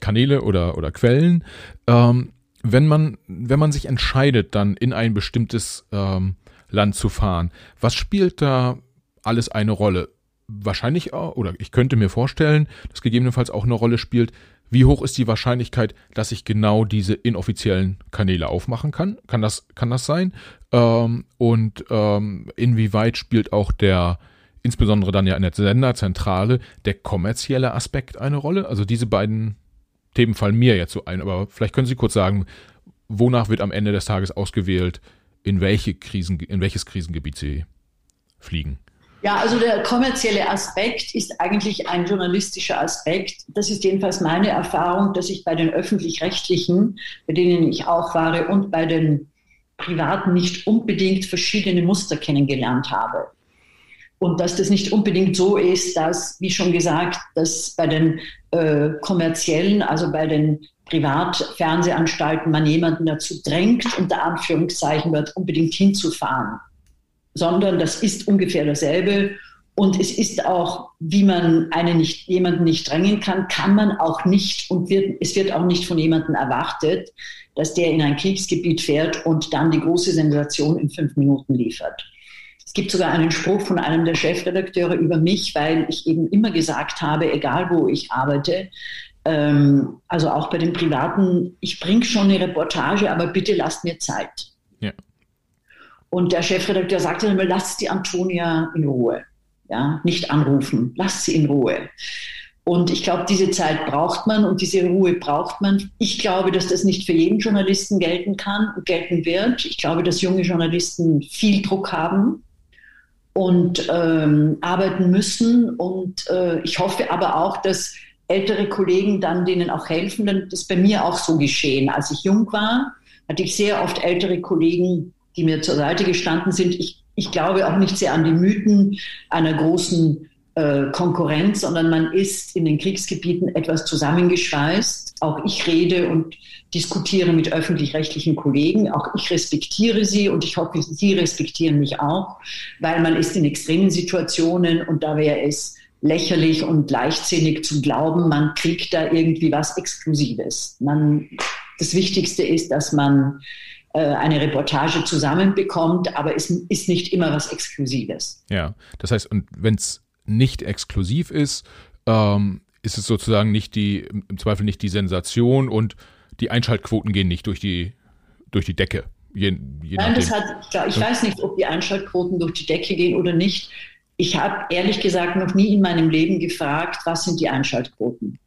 Kanäle oder, oder Quellen. Ähm, wenn, man, wenn man sich entscheidet, dann in ein bestimmtes ähm, Land zu fahren, was spielt da alles eine Rolle. Wahrscheinlich auch, oder ich könnte mir vorstellen, dass gegebenenfalls auch eine Rolle spielt, wie hoch ist die Wahrscheinlichkeit, dass ich genau diese inoffiziellen Kanäle aufmachen kann? Kann das, kann das sein? Ähm, und ähm, inwieweit spielt auch der, insbesondere dann ja in der Senderzentrale, der kommerzielle Aspekt eine Rolle? Also diese beiden Themen fallen mir jetzt so ein, aber vielleicht können Sie kurz sagen, wonach wird am Ende des Tages ausgewählt, in welche Krisen, in welches Krisengebiet Sie fliegen? Ja, also der kommerzielle Aspekt ist eigentlich ein journalistischer Aspekt. Das ist jedenfalls meine Erfahrung, dass ich bei den öffentlich-rechtlichen, bei denen ich auch war, und bei den privaten nicht unbedingt verschiedene Muster kennengelernt habe. Und dass das nicht unbedingt so ist, dass, wie schon gesagt, dass bei den äh, kommerziellen, also bei den Privatfernsehanstalten man jemanden dazu drängt, unter Anführungszeichen dort unbedingt hinzufahren sondern das ist ungefähr dasselbe. Und es ist auch, wie man einen nicht, jemanden nicht drängen kann, kann man auch nicht und wird, es wird auch nicht von jemandem erwartet, dass der in ein Kriegsgebiet fährt und dann die große Sensation in fünf Minuten liefert. Es gibt sogar einen Spruch von einem der Chefredakteure über mich, weil ich eben immer gesagt habe, egal wo ich arbeite, ähm, also auch bei den Privaten, ich bringe schon eine Reportage, aber bitte lasst mir Zeit. Ja. Und der Chefredakteur sagte dann, lasst die Antonia in Ruhe. Ja, nicht anrufen, lasst sie in Ruhe. Und ich glaube, diese Zeit braucht man und diese Ruhe braucht man. Ich glaube, dass das nicht für jeden Journalisten gelten kann und gelten wird. Ich glaube, dass junge Journalisten viel Druck haben und ähm, arbeiten müssen. Und äh, ich hoffe aber auch, dass ältere Kollegen dann denen auch helfen. Denn das ist bei mir auch so geschehen. Als ich jung war, hatte ich sehr oft ältere Kollegen, die mir zur Seite gestanden sind. Ich, ich glaube auch nicht sehr an die Mythen einer großen äh, Konkurrenz, sondern man ist in den Kriegsgebieten etwas zusammengeschweißt. Auch ich rede und diskutiere mit öffentlich-rechtlichen Kollegen. Auch ich respektiere sie und ich hoffe, sie respektieren mich auch, weil man ist in extremen Situationen und da wäre es lächerlich und leichtsinnig zu glauben, man kriegt da irgendwie was Exklusives. Man, das Wichtigste ist, dass man eine Reportage zusammenbekommt, aber es ist nicht immer was Exklusives. Ja, das heißt, und wenn es nicht exklusiv ist, ähm, ist es sozusagen nicht die, im Zweifel nicht die Sensation und die Einschaltquoten gehen nicht durch die, durch die Decke. Je, je Nein, das hat, ich weiß nicht, ob die Einschaltquoten durch die Decke gehen oder nicht. Ich habe ehrlich gesagt noch nie in meinem Leben gefragt, was sind die Einschaltquoten.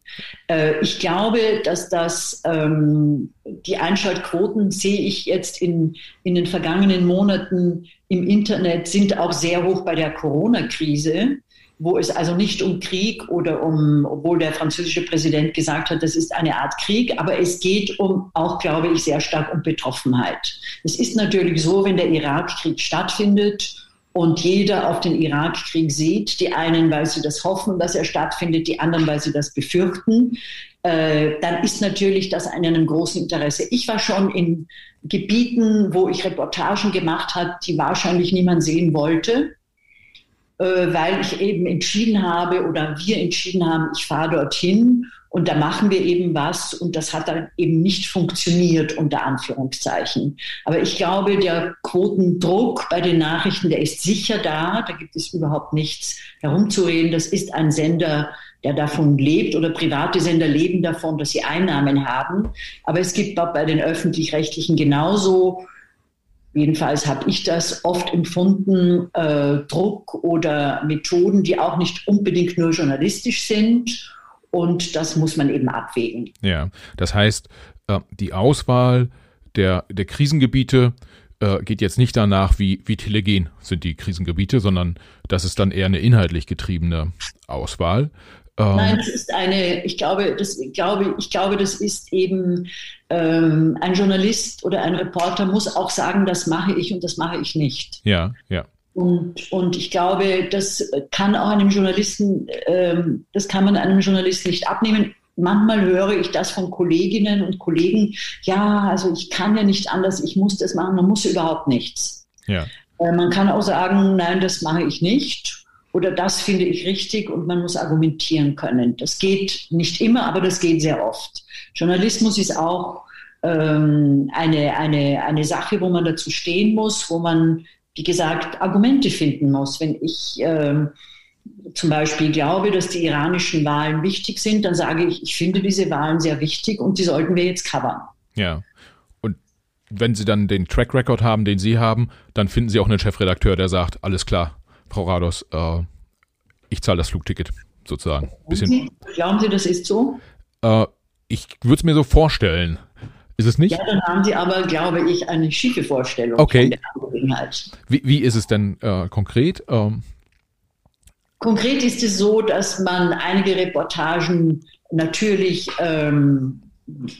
Äh, ich glaube, dass das ähm, die Einschaltquoten sehe ich jetzt in, in den vergangenen Monaten im Internet sind auch sehr hoch bei der Corona-Krise wo es also nicht um Krieg oder um, obwohl der französische Präsident gesagt hat, das ist eine Art Krieg, aber es geht um auch, glaube ich, sehr stark um Betroffenheit. Es ist natürlich so, wenn der Irakkrieg stattfindet und jeder auf den Irakkrieg sieht, die einen, weil sie das hoffen, dass er stattfindet, die anderen, weil sie das befürchten, äh, dann ist natürlich das in einem großen Interesse. Ich war schon in Gebieten, wo ich Reportagen gemacht habe, die wahrscheinlich niemand sehen wollte äh, weil ich eben entschieden habe oder wir entschieden haben, ich fahre dorthin und da machen wir eben was und das hat dann eben nicht funktioniert unter Anführungszeichen. Aber ich glaube, der Quotendruck bei den Nachrichten, der ist sicher da. Da gibt es überhaupt nichts herumzureden. Das ist ein Sender, der davon lebt oder private Sender leben davon, dass sie Einnahmen haben. Aber es gibt auch bei den öffentlich-rechtlichen genauso Jedenfalls habe ich das oft empfunden, äh, Druck oder Methoden, die auch nicht unbedingt nur journalistisch sind. Und das muss man eben abwägen. Ja, das heißt, äh, die Auswahl der, der Krisengebiete äh, geht jetzt nicht danach, wie, wie telegen sind die Krisengebiete, sondern das ist dann eher eine inhaltlich getriebene Auswahl. Ähm, Nein, das ist eine, ich glaube, das, glaube, ich glaube, das ist eben ähm, ein Journalist oder ein Reporter muss auch sagen, das mache ich und das mache ich nicht. Ja, ja. Und, und ich glaube, das kann auch einem Journalisten, ähm, das kann man einem Journalisten nicht abnehmen. Manchmal höre ich das von Kolleginnen und Kollegen, ja, also ich kann ja nicht anders, ich muss das machen, man muss überhaupt nichts. Ja. Äh, man kann auch sagen, nein, das mache ich nicht oder das finde ich richtig und man muss argumentieren können. Das geht nicht immer, aber das geht sehr oft. Journalismus ist auch ähm, eine, eine, eine Sache, wo man dazu stehen muss, wo man, wie gesagt, Argumente finden muss. Wenn ich ähm, zum Beispiel glaube, dass die iranischen Wahlen wichtig sind, dann sage ich, ich finde diese Wahlen sehr wichtig und die sollten wir jetzt covern. Ja. Und wenn Sie dann den Track Record haben, den Sie haben, dann finden Sie auch einen Chefredakteur, der sagt, alles klar, Frau Rados, äh, ich zahle das Flugticket sozusagen. Bisschen. Sie, glauben Sie, das ist so? Äh, ich würde es mir so vorstellen. Ist es nicht? Ja, dann haben Sie aber, glaube ich, eine schiefe Vorstellung okay. von der Angelegenheit. Wie, wie ist es denn äh, konkret? Ähm. Konkret ist es so, dass man einige Reportagen natürlich ähm,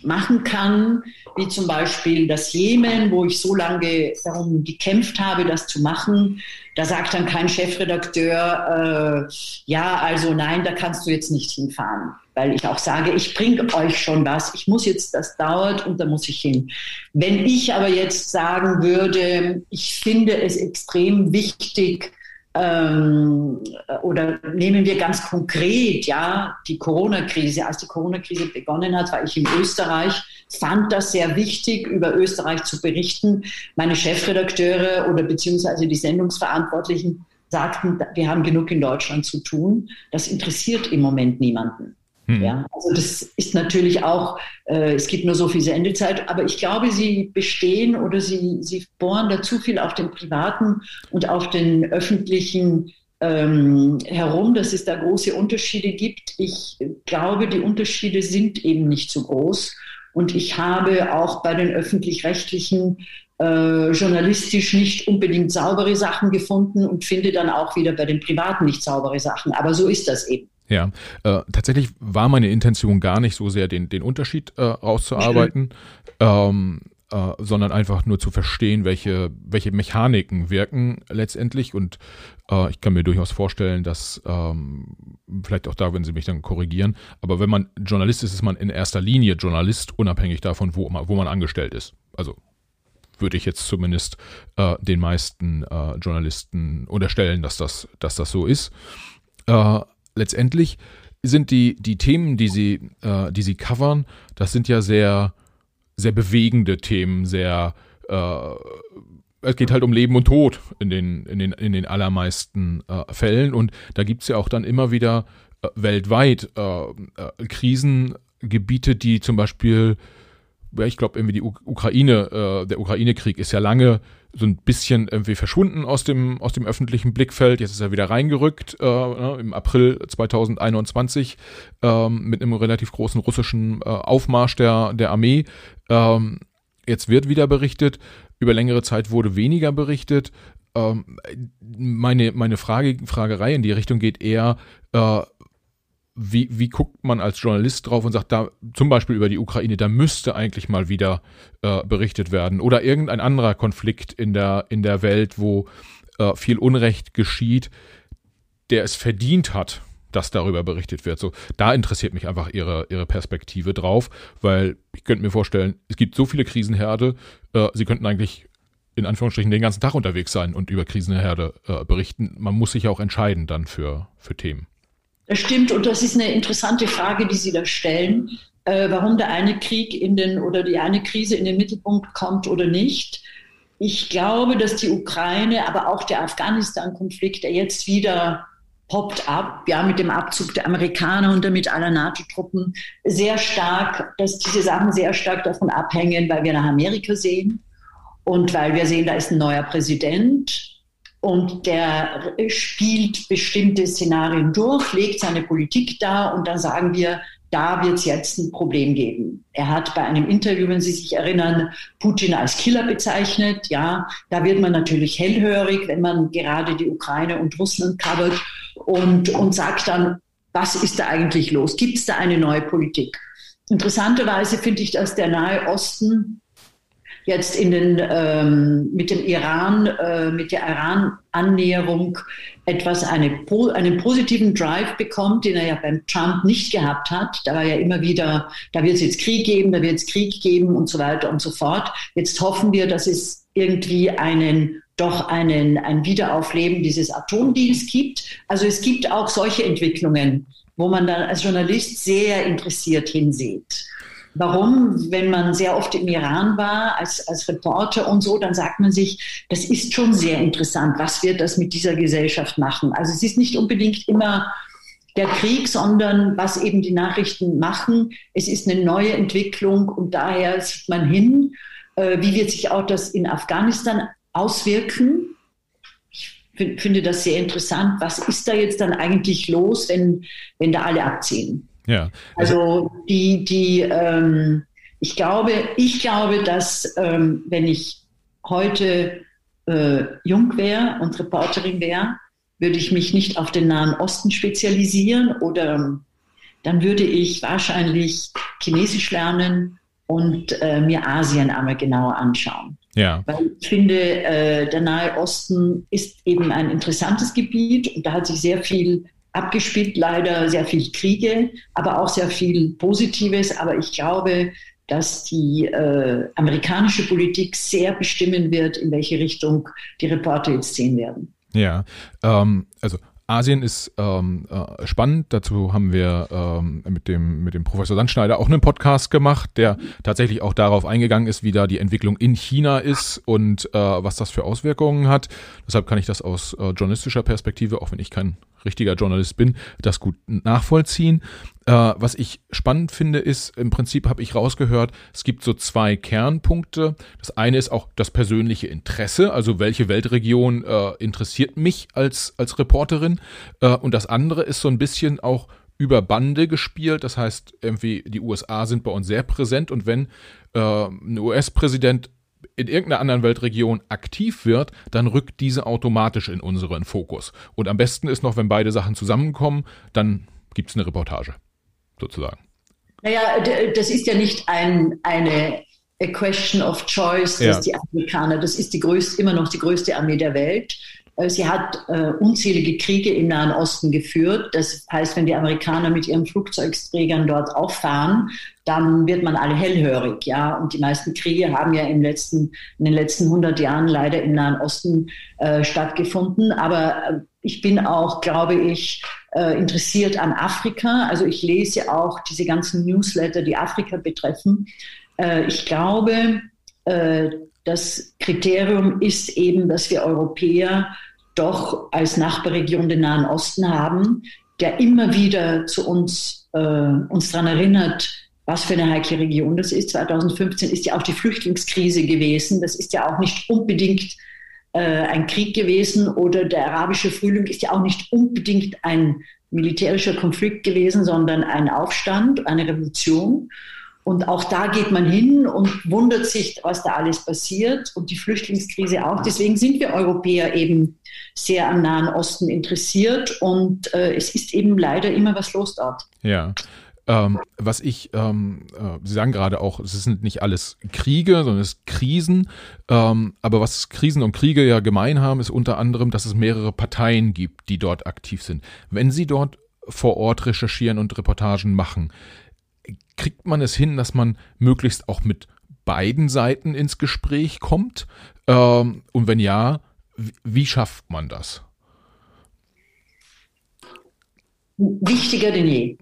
machen kann, wie zum Beispiel das Jemen, wo ich so lange darum gekämpft habe, das zu machen. Da sagt dann kein Chefredakteur, äh, ja, also nein, da kannst du jetzt nicht hinfahren, weil ich auch sage, ich bringe euch schon was, ich muss jetzt, das dauert und da muss ich hin. Wenn ich aber jetzt sagen würde, ich finde es extrem wichtig, ähm, oder nehmen wir ganz konkret, ja, die Corona-Krise. Als die Corona-Krise begonnen hat, war ich in Österreich, fand das sehr wichtig, über Österreich zu berichten. Meine Chefredakteure oder beziehungsweise die Sendungsverantwortlichen sagten, wir haben genug in Deutschland zu tun. Das interessiert im Moment niemanden. Mhm. Ja, also das ist natürlich auch, äh, es gibt nur so viel Sendezeit, aber ich glaube, sie bestehen oder sie, sie bohren da zu viel auf den privaten und auf den öffentlichen ähm, herum, dass es da große Unterschiede gibt. Ich glaube, die Unterschiede sind eben nicht so groß. Und ich habe auch bei den öffentlich-rechtlichen äh, journalistisch nicht unbedingt saubere Sachen gefunden und finde dann auch wieder bei den privaten nicht saubere Sachen. Aber so ist das eben. Ja, äh, tatsächlich war meine Intention gar nicht so sehr, den, den Unterschied äh, rauszuarbeiten. Ähm, äh, sondern einfach nur zu verstehen, welche, welche Mechaniken wirken letztendlich. Und äh, ich kann mir durchaus vorstellen, dass ähm, vielleicht auch da, wenn Sie mich dann korrigieren, aber wenn man Journalist ist, ist man in erster Linie Journalist, unabhängig davon, wo, wo man angestellt ist. Also würde ich jetzt zumindest äh, den meisten äh, Journalisten unterstellen, dass das, dass das so ist. Äh, letztendlich sind die, die Themen, die sie, äh, die sie covern, das sind ja sehr, sehr bewegende Themen, sehr äh, es geht halt um Leben und Tod in den, in den, in den allermeisten äh, Fällen. Und da gibt es ja auch dann immer wieder äh, weltweit äh, äh Krisengebiete, die zum Beispiel ja, ich glaube, irgendwie die Ukraine, äh, der Ukraine-Krieg ist ja lange so ein bisschen irgendwie verschwunden aus dem, aus dem öffentlichen Blickfeld. Jetzt ist er wieder reingerückt äh, ne, im April 2021 ähm, mit einem relativ großen russischen äh, Aufmarsch der, der Armee. Ähm, jetzt wird wieder berichtet. Über längere Zeit wurde weniger berichtet. Ähm, meine, meine Frage, Fragerei in die Richtung geht eher, äh, wie, wie guckt man als Journalist drauf und sagt, da zum Beispiel über die Ukraine, da müsste eigentlich mal wieder äh, berichtet werden oder irgendein anderer Konflikt in der, in der Welt, wo äh, viel Unrecht geschieht, der es verdient hat, dass darüber berichtet wird. So, da interessiert mich einfach ihre, ihre Perspektive drauf, weil ich könnte mir vorstellen, es gibt so viele Krisenherde, äh, sie könnten eigentlich in Anführungsstrichen den ganzen Tag unterwegs sein und über Krisenherde äh, berichten. Man muss sich auch entscheiden dann für, für Themen. Das stimmt und das ist eine interessante Frage, die Sie da stellen, äh, warum der eine Krieg in den oder die eine Krise in den Mittelpunkt kommt oder nicht. Ich glaube, dass die Ukraine, aber auch der Afghanistan-Konflikt, der jetzt wieder poppt ab, ja, mit dem Abzug der Amerikaner und damit aller NATO-Truppen, sehr stark, dass diese Sachen sehr stark davon abhängen, weil wir nach Amerika sehen und weil wir sehen, da ist ein neuer Präsident und der spielt bestimmte Szenarien durch, legt seine Politik dar und dann sagen wir, da wird es jetzt ein Problem geben. Er hat bei einem Interview, wenn Sie sich erinnern, Putin als Killer bezeichnet. Ja, da wird man natürlich hellhörig, wenn man gerade die Ukraine und Russland covert und, und sagt dann, was ist da eigentlich los? Gibt es da eine neue Politik? Interessanterweise finde ich, dass der Nahe Osten jetzt in den, ähm, mit dem Iran, äh, mit der Iran-Annäherung etwas eine, einen positiven Drive bekommt, den er ja beim Trump nicht gehabt hat. Da war ja immer wieder, da wird es jetzt Krieg geben, da wird es Krieg geben und so weiter und so fort. Jetzt hoffen wir, dass es irgendwie einen doch einen, ein Wiederaufleben dieses Atomdeals gibt. Also es gibt auch solche Entwicklungen, wo man dann als Journalist sehr interessiert hinsieht. Warum? Wenn man sehr oft im Iran war als, als Reporter und so, dann sagt man sich, das ist schon sehr interessant. Was wird das mit dieser Gesellschaft machen? Also es ist nicht unbedingt immer der Krieg, sondern was eben die Nachrichten machen. Es ist eine neue Entwicklung und daher sieht man hin, äh, wie wird sich auch das in Afghanistan auswirken. Ich finde das sehr interessant. Was ist da jetzt dann eigentlich los, wenn, wenn da alle abziehen? Ja. Also, die, die, ähm, ich glaube, ich glaube, dass ähm, wenn ich heute äh, jung wäre und Reporterin wäre, würde ich mich nicht auf den Nahen Osten spezialisieren oder dann würde ich wahrscheinlich Chinesisch lernen und äh, mir Asien einmal genauer anschauen. Ja. Weil ich finde, äh, der Nahe Osten ist eben ein interessantes Gebiet und da hat sich sehr viel abgespielt, leider sehr viel Kriege, aber auch sehr viel Positives. Aber ich glaube, dass die äh, amerikanische Politik sehr bestimmen wird, in welche Richtung die Reporter jetzt sehen werden. Ja, ähm, also Asien ist ähm, äh, spannend. Dazu haben wir ähm, mit, dem, mit dem Professor Sandschneider auch einen Podcast gemacht, der tatsächlich auch darauf eingegangen ist, wie da die Entwicklung in China ist und äh, was das für Auswirkungen hat. Deshalb kann ich das aus äh, journalistischer Perspektive, auch wenn ich kein richtiger Journalist bin, das gut nachvollziehen. Äh, was ich spannend finde, ist, im Prinzip habe ich rausgehört, es gibt so zwei Kernpunkte. Das eine ist auch das persönliche Interesse, also welche Weltregion äh, interessiert mich als, als Reporterin. Äh, und das andere ist so ein bisschen auch über Bande gespielt. Das heißt, irgendwie die USA sind bei uns sehr präsent und wenn äh, ein US-Präsident in irgendeiner anderen Weltregion aktiv wird, dann rückt diese automatisch in unseren Fokus. Und am besten ist noch, wenn beide Sachen zusammenkommen, dann gibt es eine Reportage, sozusagen. Naja, das ist ja nicht ein, eine a question of choice, dass ja. die Amerikaner, das ist die größte, immer noch die größte Armee der Welt. Äh, sie hat äh, unzählige Kriege im Nahen Osten geführt. Das heißt, wenn die Amerikaner mit ihren Flugzeugträgern dort auffahren, dann wird man alle hellhörig, ja. Und die meisten Kriege haben ja im letzten, in den letzten 100 Jahren leider im Nahen Osten äh, stattgefunden. Aber äh, ich bin auch, glaube ich, äh, interessiert an Afrika. Also ich lese auch diese ganzen Newsletter, die Afrika betreffen. Äh, ich glaube, äh, das Kriterium ist eben, dass wir Europäer doch als Nachbarregion den Nahen Osten haben, der immer wieder zu uns, äh, uns daran erinnert, was für eine heikle Region das ist. 2015 ist ja auch die Flüchtlingskrise gewesen. Das ist ja auch nicht unbedingt ein Krieg gewesen oder der arabische Frühling ist ja auch nicht unbedingt ein militärischer Konflikt gewesen, sondern ein Aufstand, eine Revolution. Und auch da geht man hin und wundert sich, was da alles passiert und die Flüchtlingskrise auch. Deswegen sind wir Europäer eben sehr am Nahen Osten interessiert und äh, es ist eben leider immer was los dort. Ja. Ähm, was ich, ähm, äh, Sie sagen gerade auch, es sind nicht alles Kriege, sondern es sind Krisen. Ähm, aber was Krisen und Kriege ja gemein haben, ist unter anderem, dass es mehrere Parteien gibt, die dort aktiv sind. Wenn Sie dort vor Ort recherchieren und Reportagen machen, kriegt man es hin, dass man möglichst auch mit beiden Seiten ins Gespräch kommt? Ähm, und wenn ja, wie schafft man das? Wichtiger denn je.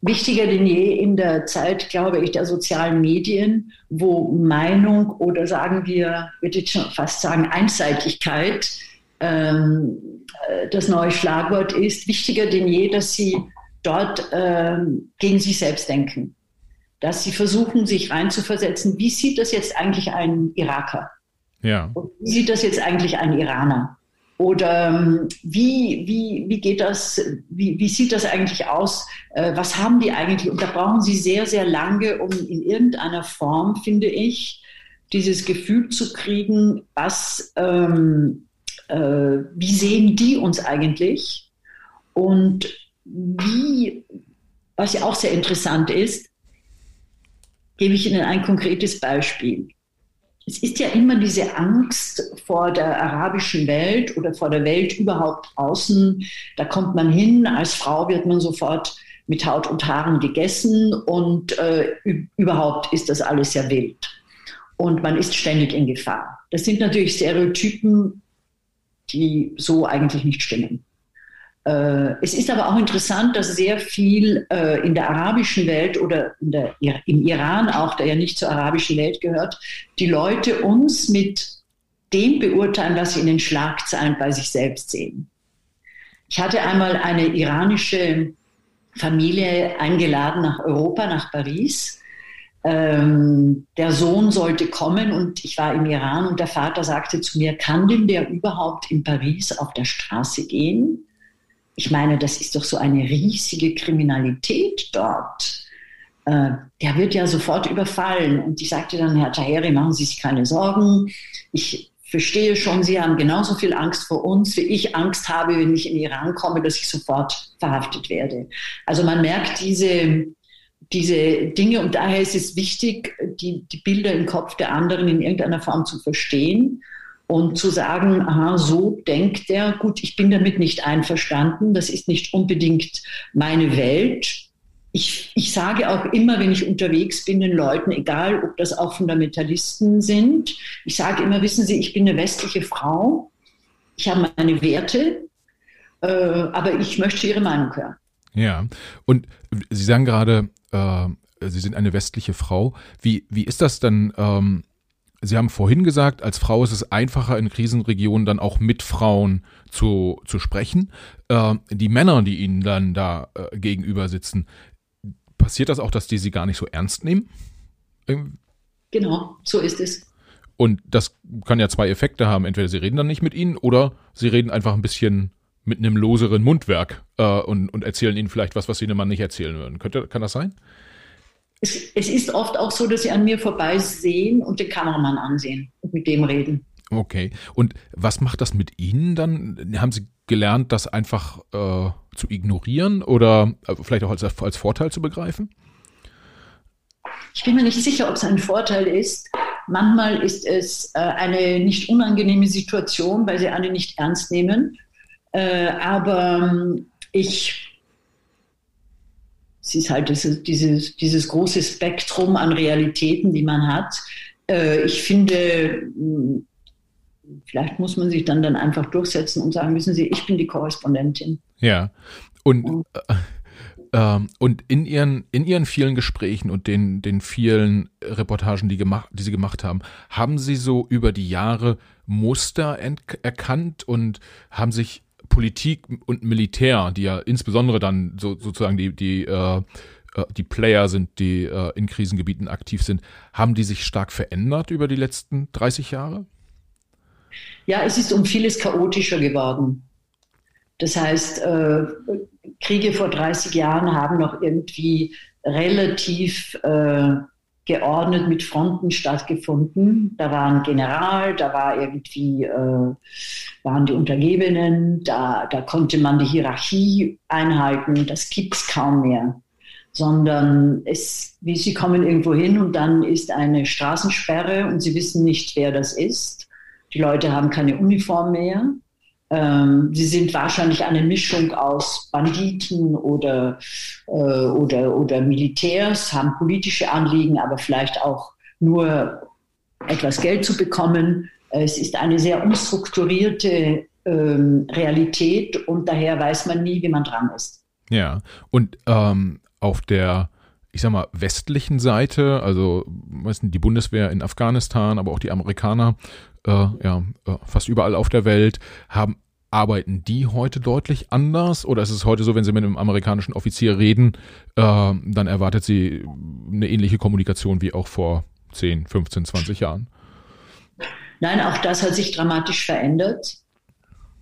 Wichtiger denn je in der Zeit, glaube ich, der sozialen Medien, wo Meinung oder sagen wir, würde ich schon fast sagen, Einseitigkeit ähm, äh, das neue Schlagwort ist. Wichtiger denn je, dass sie dort äh, gegen sich selbst denken. Dass sie versuchen, sich reinzuversetzen, wie sieht das jetzt eigentlich ein Iraker? Ja. Und wie sieht das jetzt eigentlich ein Iraner? Oder ähm, wie, wie, wie geht das, wie, wie sieht das eigentlich aus? Äh, was haben die eigentlich? Und da brauchen sie sehr, sehr lange, um in irgendeiner Form, finde ich, dieses Gefühl zu kriegen, was, ähm, äh, wie sehen die uns eigentlich? Und wie, was ja auch sehr interessant ist, gebe ich Ihnen ein konkretes Beispiel. Es ist ja immer diese Angst vor der arabischen Welt oder vor der Welt überhaupt außen. Da kommt man hin, als Frau wird man sofort mit Haut und Haaren gegessen und äh, überhaupt ist das alles sehr wild. Und man ist ständig in Gefahr. Das sind natürlich Stereotypen, die so eigentlich nicht stimmen. Äh, es ist aber auch interessant, dass sehr viel äh, in der arabischen Welt oder der, im Iran auch, der ja nicht zur arabischen Welt gehört, die Leute uns mit dem beurteilen, was sie in den Schlagzeilen bei sich selbst sehen. Ich hatte einmal eine iranische Familie eingeladen nach Europa, nach Paris. Ähm, der Sohn sollte kommen und ich war im Iran und der Vater sagte zu mir, kann denn der überhaupt in Paris auf der Straße gehen? Ich meine, das ist doch so eine riesige Kriminalität dort. Äh, der wird ja sofort überfallen. Und ich sagte dann, Herr Taheri, machen Sie sich keine Sorgen. Ich verstehe schon, Sie haben genauso viel Angst vor uns, wie ich Angst habe, wenn ich in Iran komme, dass ich sofort verhaftet werde. Also man merkt diese, diese Dinge und daher ist es wichtig, die, die Bilder im Kopf der anderen in irgendeiner Form zu verstehen und zu sagen, aha, so denkt er, gut, ich bin damit nicht einverstanden, das ist nicht unbedingt meine Welt. Ich, ich sage auch immer, wenn ich unterwegs bin, den Leuten, egal ob das auch Fundamentalisten sind, ich sage immer, wissen Sie, ich bin eine westliche Frau, ich habe meine Werte, äh, aber ich möchte Ihre Meinung hören. Ja, und Sie sagen gerade, äh, Sie sind eine westliche Frau. Wie, wie ist das denn? Ähm Sie haben vorhin gesagt, als Frau ist es einfacher in Krisenregionen dann auch mit Frauen zu, zu sprechen. Äh, die Männer, die Ihnen dann da äh, gegenüber sitzen, passiert das auch, dass die Sie gar nicht so ernst nehmen? Ähm, genau, so ist es. Und das kann ja zwei Effekte haben. Entweder Sie reden dann nicht mit Ihnen oder Sie reden einfach ein bisschen mit einem loseren Mundwerk äh, und, und erzählen Ihnen vielleicht was, was Sie einem Mann nicht erzählen würden. Könnte, kann das sein? Es, es ist oft auch so, dass sie an mir vorbeisehen und den Kameramann ansehen und mit dem reden. Okay. Und was macht das mit Ihnen dann? Haben Sie gelernt, das einfach äh, zu ignorieren oder äh, vielleicht auch als, als Vorteil zu begreifen? ich bin mir nicht sicher, ob es ein Vorteil ist. Manchmal ist es äh, eine nicht unangenehme Situation, weil sie alle nicht ernst nehmen. Äh, aber ähm, ich, es ist halt dieses, dieses, dieses große Spektrum an Realitäten, die man hat. Äh, ich finde, hm, vielleicht muss man sich dann, dann einfach durchsetzen und sagen, wissen Sie, ich bin die Korrespondentin. Ja, und, äh, ähm, und in, ihren, in ihren vielen Gesprächen und den, den vielen Reportagen, die, gemacht, die Sie gemacht haben, haben Sie so über die Jahre Muster erkannt und haben sich Politik und Militär, die ja insbesondere dann so, sozusagen die, die, äh, äh die Player sind, die äh, in Krisengebieten aktiv sind, haben die sich stark verändert über die letzten 30 Jahre? Ja, es ist um vieles chaotischer geworden. Das heißt, äh, Kriege vor 30 Jahren haben noch irgendwie relativ äh, geordnet mit Fronten stattgefunden. Da war ein General, da war irgendwie, äh, waren die Untergebenen, da, da konnte man die Hierarchie einhalten. Das gibt es kaum mehr. Sondern es, wie sie kommen irgendwo hin und dann ist eine Straßensperre und sie wissen nicht, wer das ist. Die Leute haben keine Uniform mehr. Ähm, sie sind wahrscheinlich eine Mischung aus Banditen oder, äh, oder, oder Militärs, haben politische Anliegen, aber vielleicht auch nur etwas Geld zu bekommen. Es ist eine sehr unstrukturierte ähm, Realität und daher weiß man nie, wie man dran ist. Ja, und ähm, auf der ich sag mal, westlichen Seite, also die Bundeswehr in Afghanistan, aber auch die Amerikaner, äh, ja, äh, fast überall auf der Welt, haben Arbeiten die heute deutlich anders? Oder ist es heute so, wenn Sie mit einem amerikanischen Offizier reden, äh, dann erwartet sie eine ähnliche Kommunikation wie auch vor 10, 15, 20 Jahren? Nein, auch das hat sich dramatisch verändert.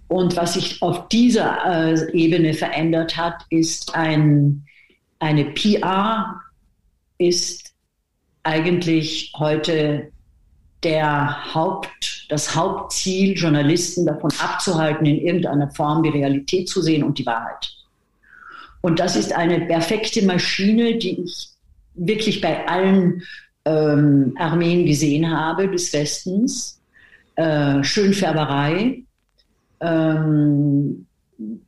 Und was sich auf dieser äh, Ebene verändert hat, ist ein, eine PR ist eigentlich heute der Haupt, das Hauptziel, Journalisten davon abzuhalten, in irgendeiner Form die Realität zu sehen und die Wahrheit. Und das ist eine perfekte Maschine, die ich wirklich bei allen ähm, Armeen gesehen habe des Westens. Äh, Schönfärberei, ähm,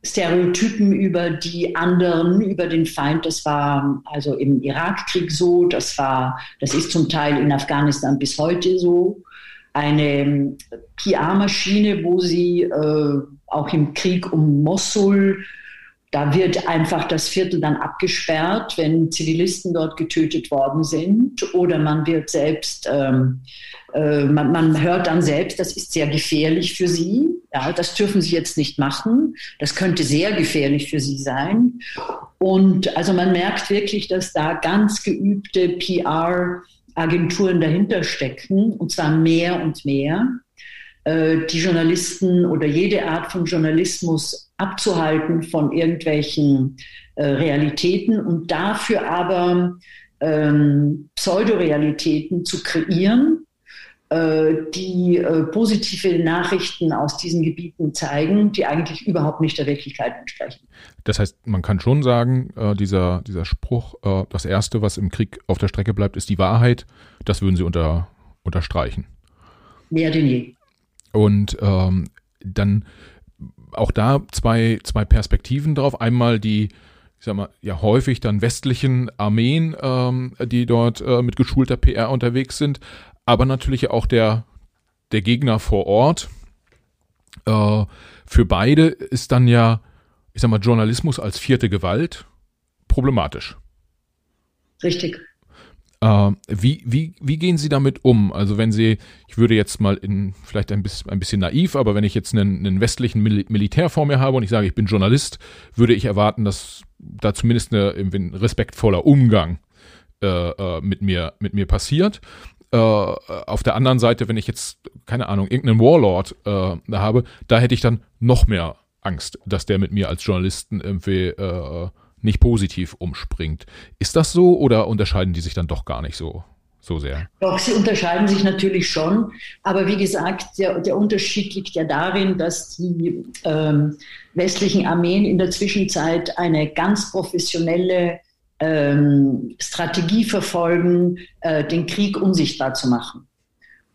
Stereotypen über die anderen, über den Feind. Das war also im Irakkrieg so, das war, das ist zum Teil in Afghanistan bis heute so. Eine PR-Maschine, wo sie äh, auch im Krieg um Mosul da wird einfach das Viertel dann abgesperrt, wenn Zivilisten dort getötet worden sind. Oder man wird selbst, ähm, äh, man, man, hört dann selbst, das ist sehr gefährlich für sie. Ja, das dürfen sie jetzt nicht machen. Das könnte sehr gefährlich für sie sein. Und also man merkt wirklich, dass da ganz geübte PR-Agenturen dahinter stecken, und zwar mehr und mehr. Äh, die Journalisten oder jede Art von Journalismus abzuhalten von irgendwelchen äh, Realitäten und dafür aber ähm, Pseudorealitäten zu kreieren, die äh, positive Nachrichten aus diesen Gebieten zeigen, die eigentlich überhaupt nicht der Wirklichkeit entsprechen. Das heißt, man kann schon sagen, äh, dieser, dieser Spruch, äh, das Erste, was im Krieg auf der Strecke bleibt, ist die Wahrheit, das würden Sie unter, unterstreichen. Mehr denn je. Und ähm, dann auch da zwei, zwei Perspektiven drauf. Einmal die, ich sag mal, ja häufig dann westlichen Armeen, ähm, die dort äh, mit geschulter PR unterwegs sind, aber natürlich auch der, der Gegner vor Ort. Äh, für beide ist dann ja, ich sag mal, Journalismus als vierte Gewalt problematisch. Richtig. Äh, wie, wie, wie gehen Sie damit um? Also wenn Sie, ich würde jetzt mal in, vielleicht ein bisschen, ein bisschen naiv, aber wenn ich jetzt einen, einen westlichen Mil Militär vor mir habe und ich sage, ich bin Journalist, würde ich erwarten, dass da zumindest eine, ein respektvoller Umgang äh, äh, mit, mir, mit mir passiert. Äh, auf der anderen Seite, wenn ich jetzt, keine Ahnung, irgendeinen Warlord äh, habe, da hätte ich dann noch mehr Angst, dass der mit mir als Journalisten irgendwie äh, nicht positiv umspringt. Ist das so oder unterscheiden die sich dann doch gar nicht so, so sehr? Doch, sie unterscheiden sich natürlich schon. Aber wie gesagt, der, der Unterschied liegt ja darin, dass die ähm, westlichen Armeen in der Zwischenzeit eine ganz professionelle ähm, Strategie verfolgen, äh, den Krieg unsichtbar zu machen.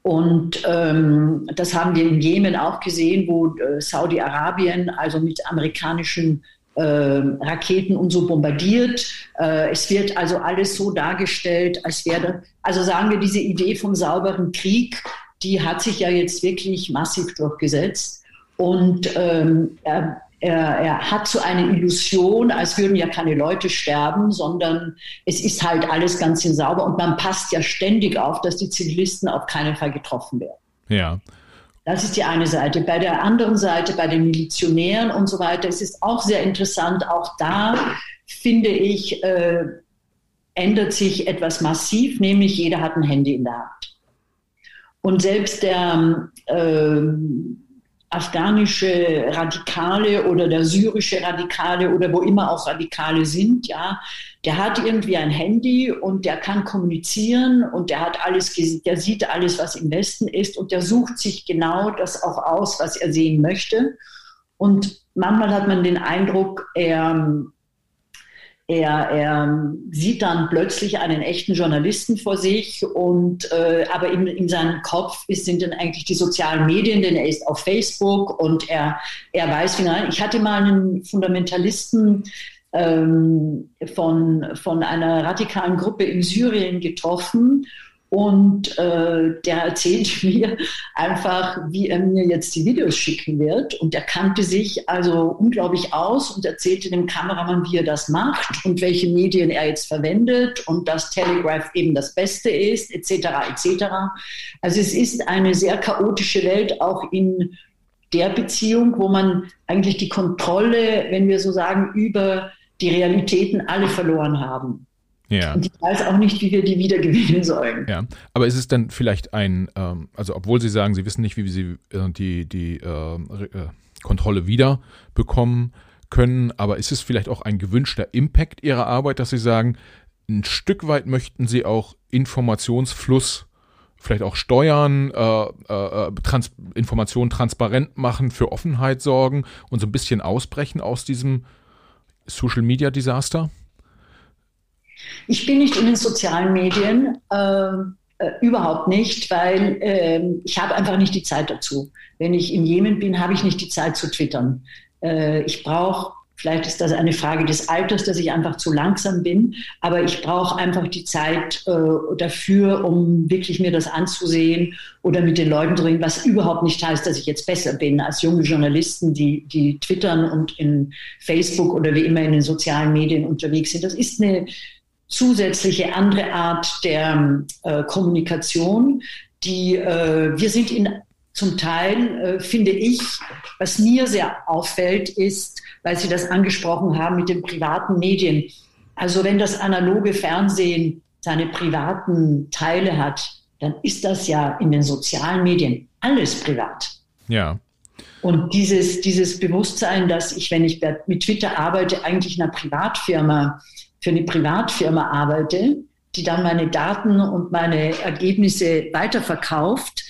Und ähm, das haben wir in Jemen auch gesehen, wo äh, Saudi-Arabien also mit amerikanischen äh, Raketen und so bombardiert. Äh, es wird also alles so dargestellt, als wäre, also sagen wir, diese Idee vom sauberen Krieg, die hat sich ja jetzt wirklich massiv durchgesetzt. Und ähm, er, er, er hat so eine Illusion, als würden ja keine Leute sterben, sondern es ist halt alles ganz sauber und man passt ja ständig auf, dass die Zivilisten auf keinen Fall getroffen werden. Ja. Das ist die eine Seite. Bei der anderen Seite, bei den Milizionären und so weiter, es ist auch sehr interessant. Auch da finde ich, äh, ändert sich etwas massiv, nämlich jeder hat ein Handy in der Hand. Und selbst der äh, afghanische Radikale oder der syrische Radikale oder wo immer auch Radikale sind, ja, der hat irgendwie ein Handy und der kann kommunizieren und der hat alles, der sieht alles, was im Westen ist und der sucht sich genau das auch aus, was er sehen möchte. Und manchmal hat man den Eindruck, er er, er sieht dann plötzlich einen echten Journalisten vor sich und äh, aber in, in seinem Kopf ist, sind dann eigentlich die sozialen Medien, denn er ist auf Facebook und er, er weiß, wie nein. Ich hatte mal einen Fundamentalisten ähm, von, von einer radikalen Gruppe in Syrien getroffen und äh, der erzählt mir einfach, wie er mir jetzt die Videos schicken wird. Und er kannte sich also unglaublich aus und erzählte dem Kameramann, wie er das macht und welche Medien er jetzt verwendet und dass Telegraph eben das Beste ist, etc. etc. Also es ist eine sehr chaotische Welt, auch in der Beziehung, wo man eigentlich die Kontrolle, wenn wir so sagen, über die Realitäten alle verloren haben. Ja. Und ich weiß auch nicht, wie wir die wieder gewinnen sollen. Ja, aber ist es dann vielleicht ein, ähm, also obwohl Sie sagen, Sie wissen nicht, wie Sie äh, die, die äh, äh, Kontrolle wieder bekommen können, aber ist es vielleicht auch ein gewünschter Impact Ihrer Arbeit, dass Sie sagen, ein Stück weit möchten Sie auch Informationsfluss vielleicht auch steuern, äh, äh, trans Informationen transparent machen, für Offenheit sorgen und so ein bisschen ausbrechen aus diesem Social Media Desaster? Ich bin nicht in den sozialen Medien, äh, äh, überhaupt nicht, weil äh, ich habe einfach nicht die Zeit dazu. Wenn ich in Jemen bin, habe ich nicht die Zeit zu twittern. Äh, ich brauche Vielleicht ist das eine Frage des Alters, dass ich einfach zu langsam bin, aber ich brauche einfach die Zeit äh, dafür, um wirklich mir das anzusehen oder mit den Leuten zu reden, was überhaupt nicht heißt, dass ich jetzt besser bin als junge Journalisten, die, die twittern und in Facebook oder wie immer in den sozialen Medien unterwegs sind. Das ist eine zusätzliche andere Art der äh, Kommunikation, die äh, wir sind in zum Teil, äh, finde ich, was mir sehr auffällt, ist, weil Sie das angesprochen haben mit den privaten Medien. Also wenn das analoge Fernsehen seine privaten Teile hat, dann ist das ja in den sozialen Medien alles privat. Ja. Und dieses, dieses Bewusstsein, dass ich, wenn ich mit Twitter arbeite, eigentlich einer Privatfirma für eine Privatfirma arbeite, die dann meine Daten und meine Ergebnisse weiterverkauft,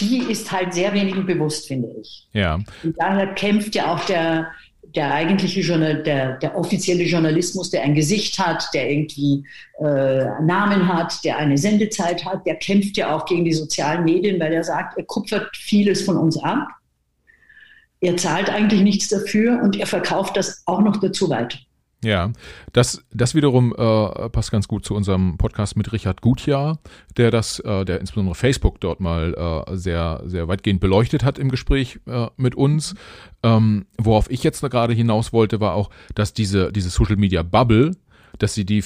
die ist halt sehr wenigen bewusst, finde ich. Ja. Und daher kämpft ja auch der, der eigentliche Journal, der, der offizielle Journalismus, der ein Gesicht hat, der irgendwie äh, Namen hat, der eine Sendezeit hat, der kämpft ja auch gegen die sozialen Medien, weil er sagt, er kupfert vieles von uns ab. Er zahlt eigentlich nichts dafür und er verkauft das auch noch dazu weiter. Ja, das, das wiederum äh, passt ganz gut zu unserem Podcast mit Richard Gutjahr, der das, äh, der insbesondere Facebook dort mal äh, sehr, sehr weitgehend beleuchtet hat im Gespräch äh, mit uns. Ähm, worauf ich jetzt gerade hinaus wollte, war auch, dass diese, diese Social Media Bubble, dass sie die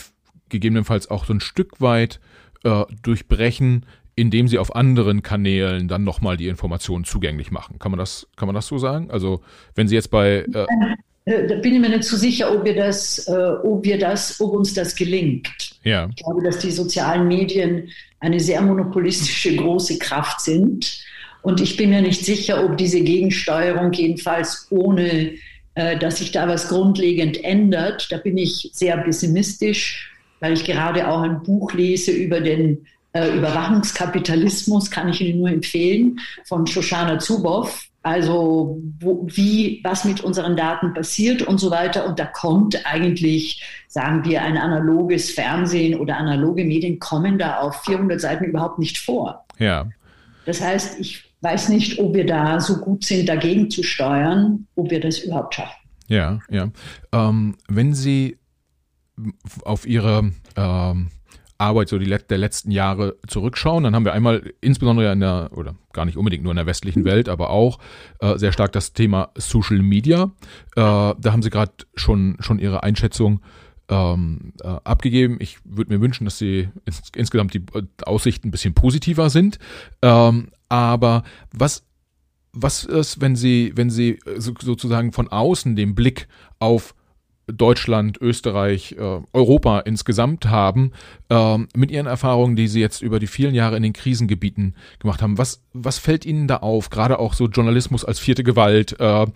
gegebenenfalls auch so ein Stück weit äh, durchbrechen, indem sie auf anderen Kanälen dann nochmal die Informationen zugänglich machen. Kann man das, kann man das so sagen? Also wenn Sie jetzt bei äh, da bin ich mir nicht so sicher, ob wir das, äh, ob wir das, ob uns das gelingt. Ja. Ich glaube, dass die sozialen Medien eine sehr monopolistische große Kraft sind. Und ich bin mir nicht sicher, ob diese Gegensteuerung jedenfalls ohne, äh, dass sich da was grundlegend ändert. Da bin ich sehr pessimistisch, weil ich gerade auch ein Buch lese über den äh, Überwachungskapitalismus, kann ich Ihnen nur empfehlen, von Shoshana Zuboff Also wo, wie, was mit unseren Daten passiert und so weiter. Und da kommt eigentlich, sagen wir, ein analoges Fernsehen oder analoge Medien kommen da auf 400 Seiten überhaupt nicht vor. Ja. Das heißt, ich weiß nicht, ob wir da so gut sind, dagegen zu steuern, ob wir das überhaupt schaffen. Ja, ja. Ähm, wenn Sie auf Ihre ähm, Arbeit so die der letzten Jahre zurückschauen, dann haben wir einmal insbesondere in der, oder gar nicht unbedingt nur in der westlichen Welt, aber auch äh, sehr stark das Thema Social Media. Äh, da haben Sie gerade schon, schon Ihre Einschätzung ähm, äh, abgegeben. Ich würde mir wünschen, dass sie ins, insgesamt die Aussichten ein bisschen positiver sind. Ähm, aber was was ist, wenn Sie, wenn Sie so, sozusagen von außen den Blick auf Deutschland, Österreich, äh, Europa insgesamt haben, äh, mit Ihren Erfahrungen, die Sie jetzt über die vielen Jahre in den Krisengebieten gemacht haben. Was, was fällt Ihnen da auf? Gerade auch so Journalismus als vierte Gewalt. Äh,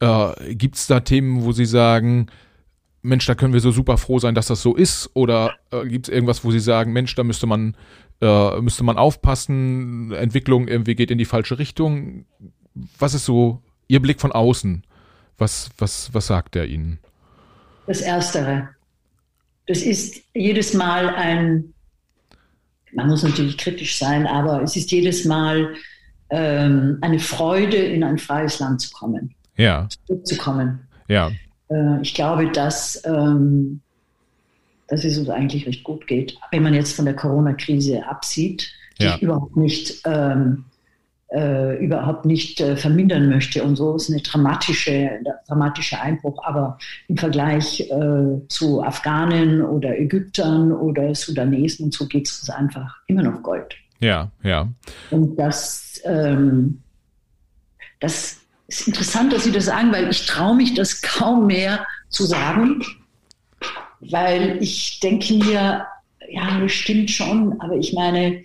äh, Gibt es da Themen, wo Sie sagen, Mensch, da können wir so super froh sein, dass das so ist? Oder äh, gibt es irgendwas, wo Sie sagen, Mensch, da müsste man, äh, müsste man aufpassen, Entwicklung irgendwie geht in die falsche Richtung? Was ist so Ihr Blick von außen? Was, was, was sagt er Ihnen? Das Erstere. Das ist jedes Mal ein, man muss natürlich kritisch sein, aber es ist jedes Mal ähm, eine Freude, in ein freies Land zu kommen. Ja. Zurückzukommen. Ja. Äh, ich glaube, dass, ähm, dass es uns eigentlich recht gut geht, wenn man jetzt von der Corona-Krise absieht, die ja. ich überhaupt nicht ähm, äh, überhaupt nicht äh, vermindern möchte und so. Ist eine dramatische, dramatischer Einbruch, aber im Vergleich äh, zu Afghanen oder Ägyptern oder Sudanesen und so geht es uns einfach immer noch Gold. Ja, ja. Und das, ähm, das ist interessant, dass Sie das sagen, weil ich traue mich das kaum mehr zu sagen, weil ich denke mir, ja, das stimmt schon, aber ich meine,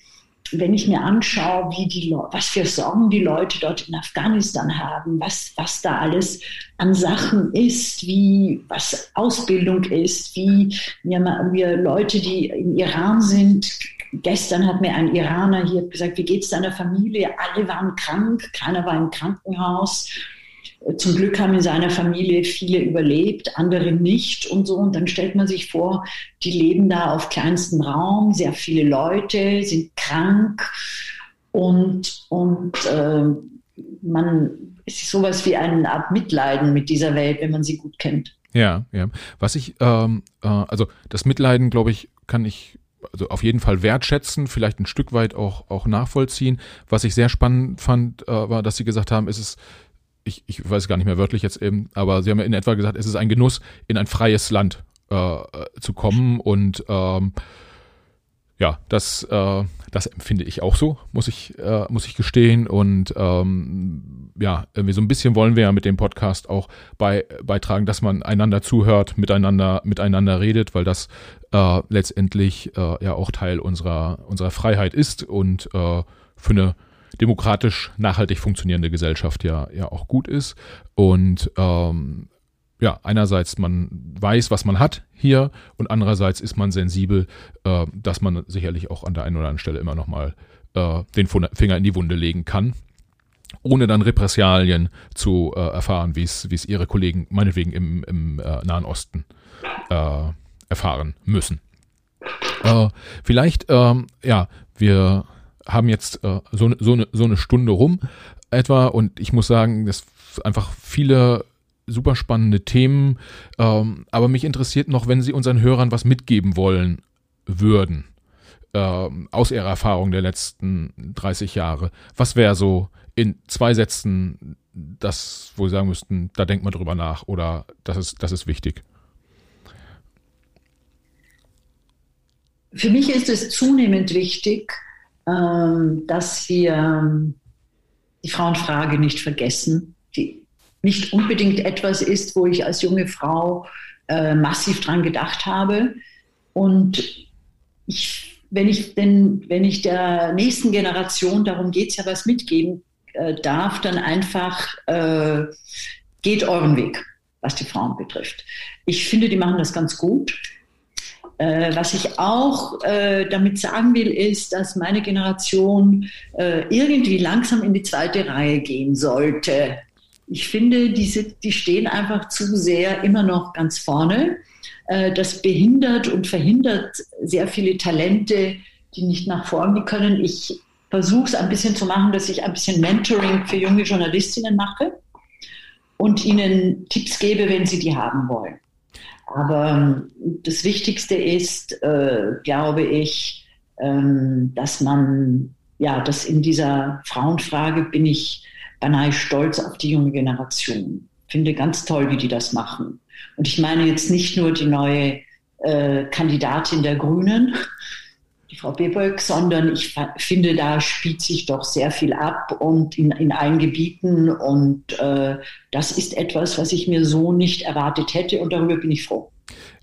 wenn ich mir anschaue, wie die was für Sorgen die Leute dort in Afghanistan haben, was, was da alles an Sachen ist, wie, was Ausbildung ist, wie mir, mir Leute, die im Iran sind, gestern hat mir ein Iraner hier gesagt, wie geht es deiner Familie? Alle waren krank, keiner war im Krankenhaus. Zum Glück haben in seiner Familie viele überlebt, andere nicht und so. Und dann stellt man sich vor, die leben da auf kleinstem Raum, sehr viele Leute sind krank und, und äh, man es ist sowas wie eine Art Mitleiden mit dieser Welt, wenn man sie gut kennt. Ja, ja. Was ich, ähm, äh, also das Mitleiden, glaube ich, kann ich also auf jeden Fall wertschätzen, vielleicht ein Stück weit auch, auch nachvollziehen. Was ich sehr spannend fand, äh, war, dass Sie gesagt haben, es ist ich, ich weiß gar nicht mehr wörtlich jetzt eben, aber Sie haben ja in etwa gesagt, es ist ein Genuss, in ein freies Land äh, zu kommen und ähm, ja, das, äh, das empfinde ich auch so, muss ich, äh, muss ich gestehen. Und ähm, ja, irgendwie so ein bisschen wollen wir ja mit dem Podcast auch bei, beitragen, dass man einander zuhört, miteinander, miteinander redet, weil das äh, letztendlich äh, ja auch Teil unserer, unserer Freiheit ist und äh, für eine demokratisch nachhaltig funktionierende Gesellschaft ja, ja auch gut ist. Und ähm, ja, einerseits man weiß, was man hat hier und andererseits ist man sensibel, äh, dass man sicherlich auch an der einen oder anderen Stelle immer nochmal äh, den Finger in die Wunde legen kann, ohne dann Repressalien zu äh, erfahren, wie es ihre Kollegen meinetwegen im, im äh, Nahen Osten äh, erfahren müssen. Äh, vielleicht, ähm, ja, wir haben jetzt äh, so, so, eine, so eine Stunde rum etwa und ich muss sagen, das einfach viele super spannende Themen. Ähm, aber mich interessiert noch, wenn Sie unseren Hörern was mitgeben wollen würden ähm, aus Ihrer Erfahrung der letzten 30 Jahre. Was wäre so in zwei Sätzen das, wo Sie sagen müssten, da denkt man drüber nach oder das ist, das ist wichtig? Für mich ist es zunehmend wichtig, dass wir ähm, die Frauenfrage nicht vergessen, die nicht unbedingt etwas ist, wo ich als junge Frau äh, massiv dran gedacht habe. Und ich, wenn, ich denn, wenn ich der nächsten Generation, darum geht es ja, was mitgeben äh, darf, dann einfach äh, geht euren Weg, was die Frauen betrifft. Ich finde, die machen das ganz gut. Äh, was ich auch äh, damit sagen will, ist, dass meine Generation äh, irgendwie langsam in die zweite Reihe gehen sollte. Ich finde, diese, die stehen einfach zu sehr immer noch ganz vorne. Äh, das behindert und verhindert sehr viele Talente, die nicht nach vorne können. Ich versuche es ein bisschen zu machen, dass ich ein bisschen Mentoring für junge Journalistinnen mache und ihnen Tipps gebe, wenn sie die haben wollen. Aber ähm, das Wichtigste ist, äh, glaube ich, ähm, dass man, ja, dass in dieser Frauenfrage bin ich beinahe stolz auf die junge Generation. Finde ganz toll, wie die das machen. Und ich meine jetzt nicht nur die neue äh, Kandidatin der Grünen, Frau Beböck, sondern ich finde, da spielt sich doch sehr viel ab und in, in allen Gebieten. Und äh, das ist etwas, was ich mir so nicht erwartet hätte und darüber bin ich froh.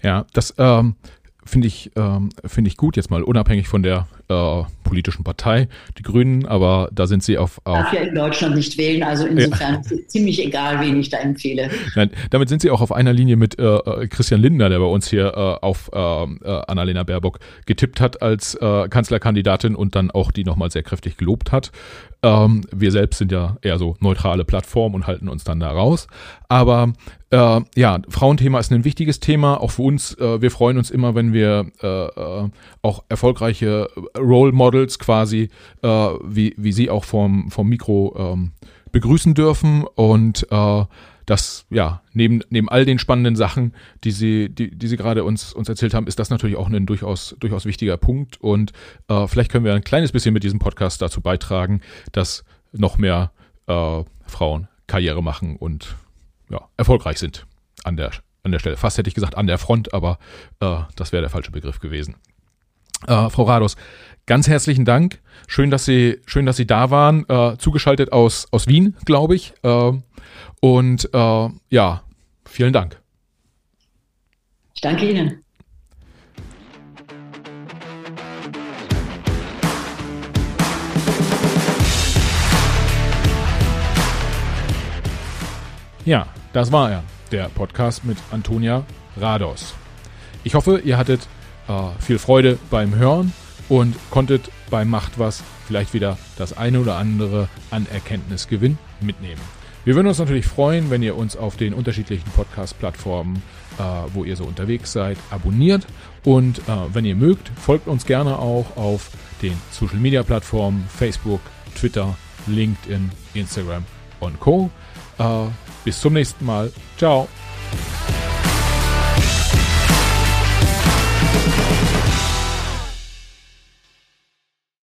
Ja, das ähm, finde ich, ähm, finde ich gut, jetzt mal unabhängig von der äh, politischen Partei, die Grünen, aber da sind sie auf. auf Darf ja in Deutschland nicht wählen, also insofern ja. ist es ziemlich egal, wen ich da empfehle. Nein, damit sind sie auch auf einer Linie mit äh, äh Christian Lindner, der bei uns hier äh, auf äh, äh, Annalena Baerbock getippt hat als äh, Kanzlerkandidatin und dann auch die nochmal sehr kräftig gelobt hat. Ähm, wir selbst sind ja eher so neutrale Plattform und halten uns dann da raus. Aber äh, ja, Frauenthema ist ein wichtiges Thema, auch für uns. Äh, wir freuen uns immer, wenn wir äh auch erfolgreiche Role Models quasi, äh, wie, wie sie auch vom, vom Mikro ähm, begrüßen dürfen. Und äh, das, ja, neben, neben all den spannenden Sachen, die sie, die, die sie gerade uns, uns erzählt haben, ist das natürlich auch ein durchaus, durchaus wichtiger Punkt. Und äh, vielleicht können wir ein kleines bisschen mit diesem Podcast dazu beitragen, dass noch mehr äh, Frauen Karriere machen und ja, erfolgreich sind an der, an der Stelle. Fast hätte ich gesagt an der Front, aber äh, das wäre der falsche Begriff gewesen. Äh, Frau Rados, ganz herzlichen Dank. Schön, dass Sie, schön, dass Sie da waren. Äh, zugeschaltet aus, aus Wien, glaube ich. Äh, und äh, ja, vielen Dank. Ich danke Ihnen. Ja, das war er, der Podcast mit Antonia Rados. Ich hoffe, ihr hattet äh, viel Freude beim Hören und konntet bei Macht was vielleicht wieder das eine oder andere an Erkenntnisgewinn mitnehmen. Wir würden uns natürlich freuen, wenn ihr uns auf den unterschiedlichen Podcast-Plattformen, äh, wo ihr so unterwegs seid, abonniert. Und äh, wenn ihr mögt, folgt uns gerne auch auf den Social-Media-Plattformen Facebook, Twitter, LinkedIn, Instagram und Co. Äh, bis zum nächsten Mal. Ciao.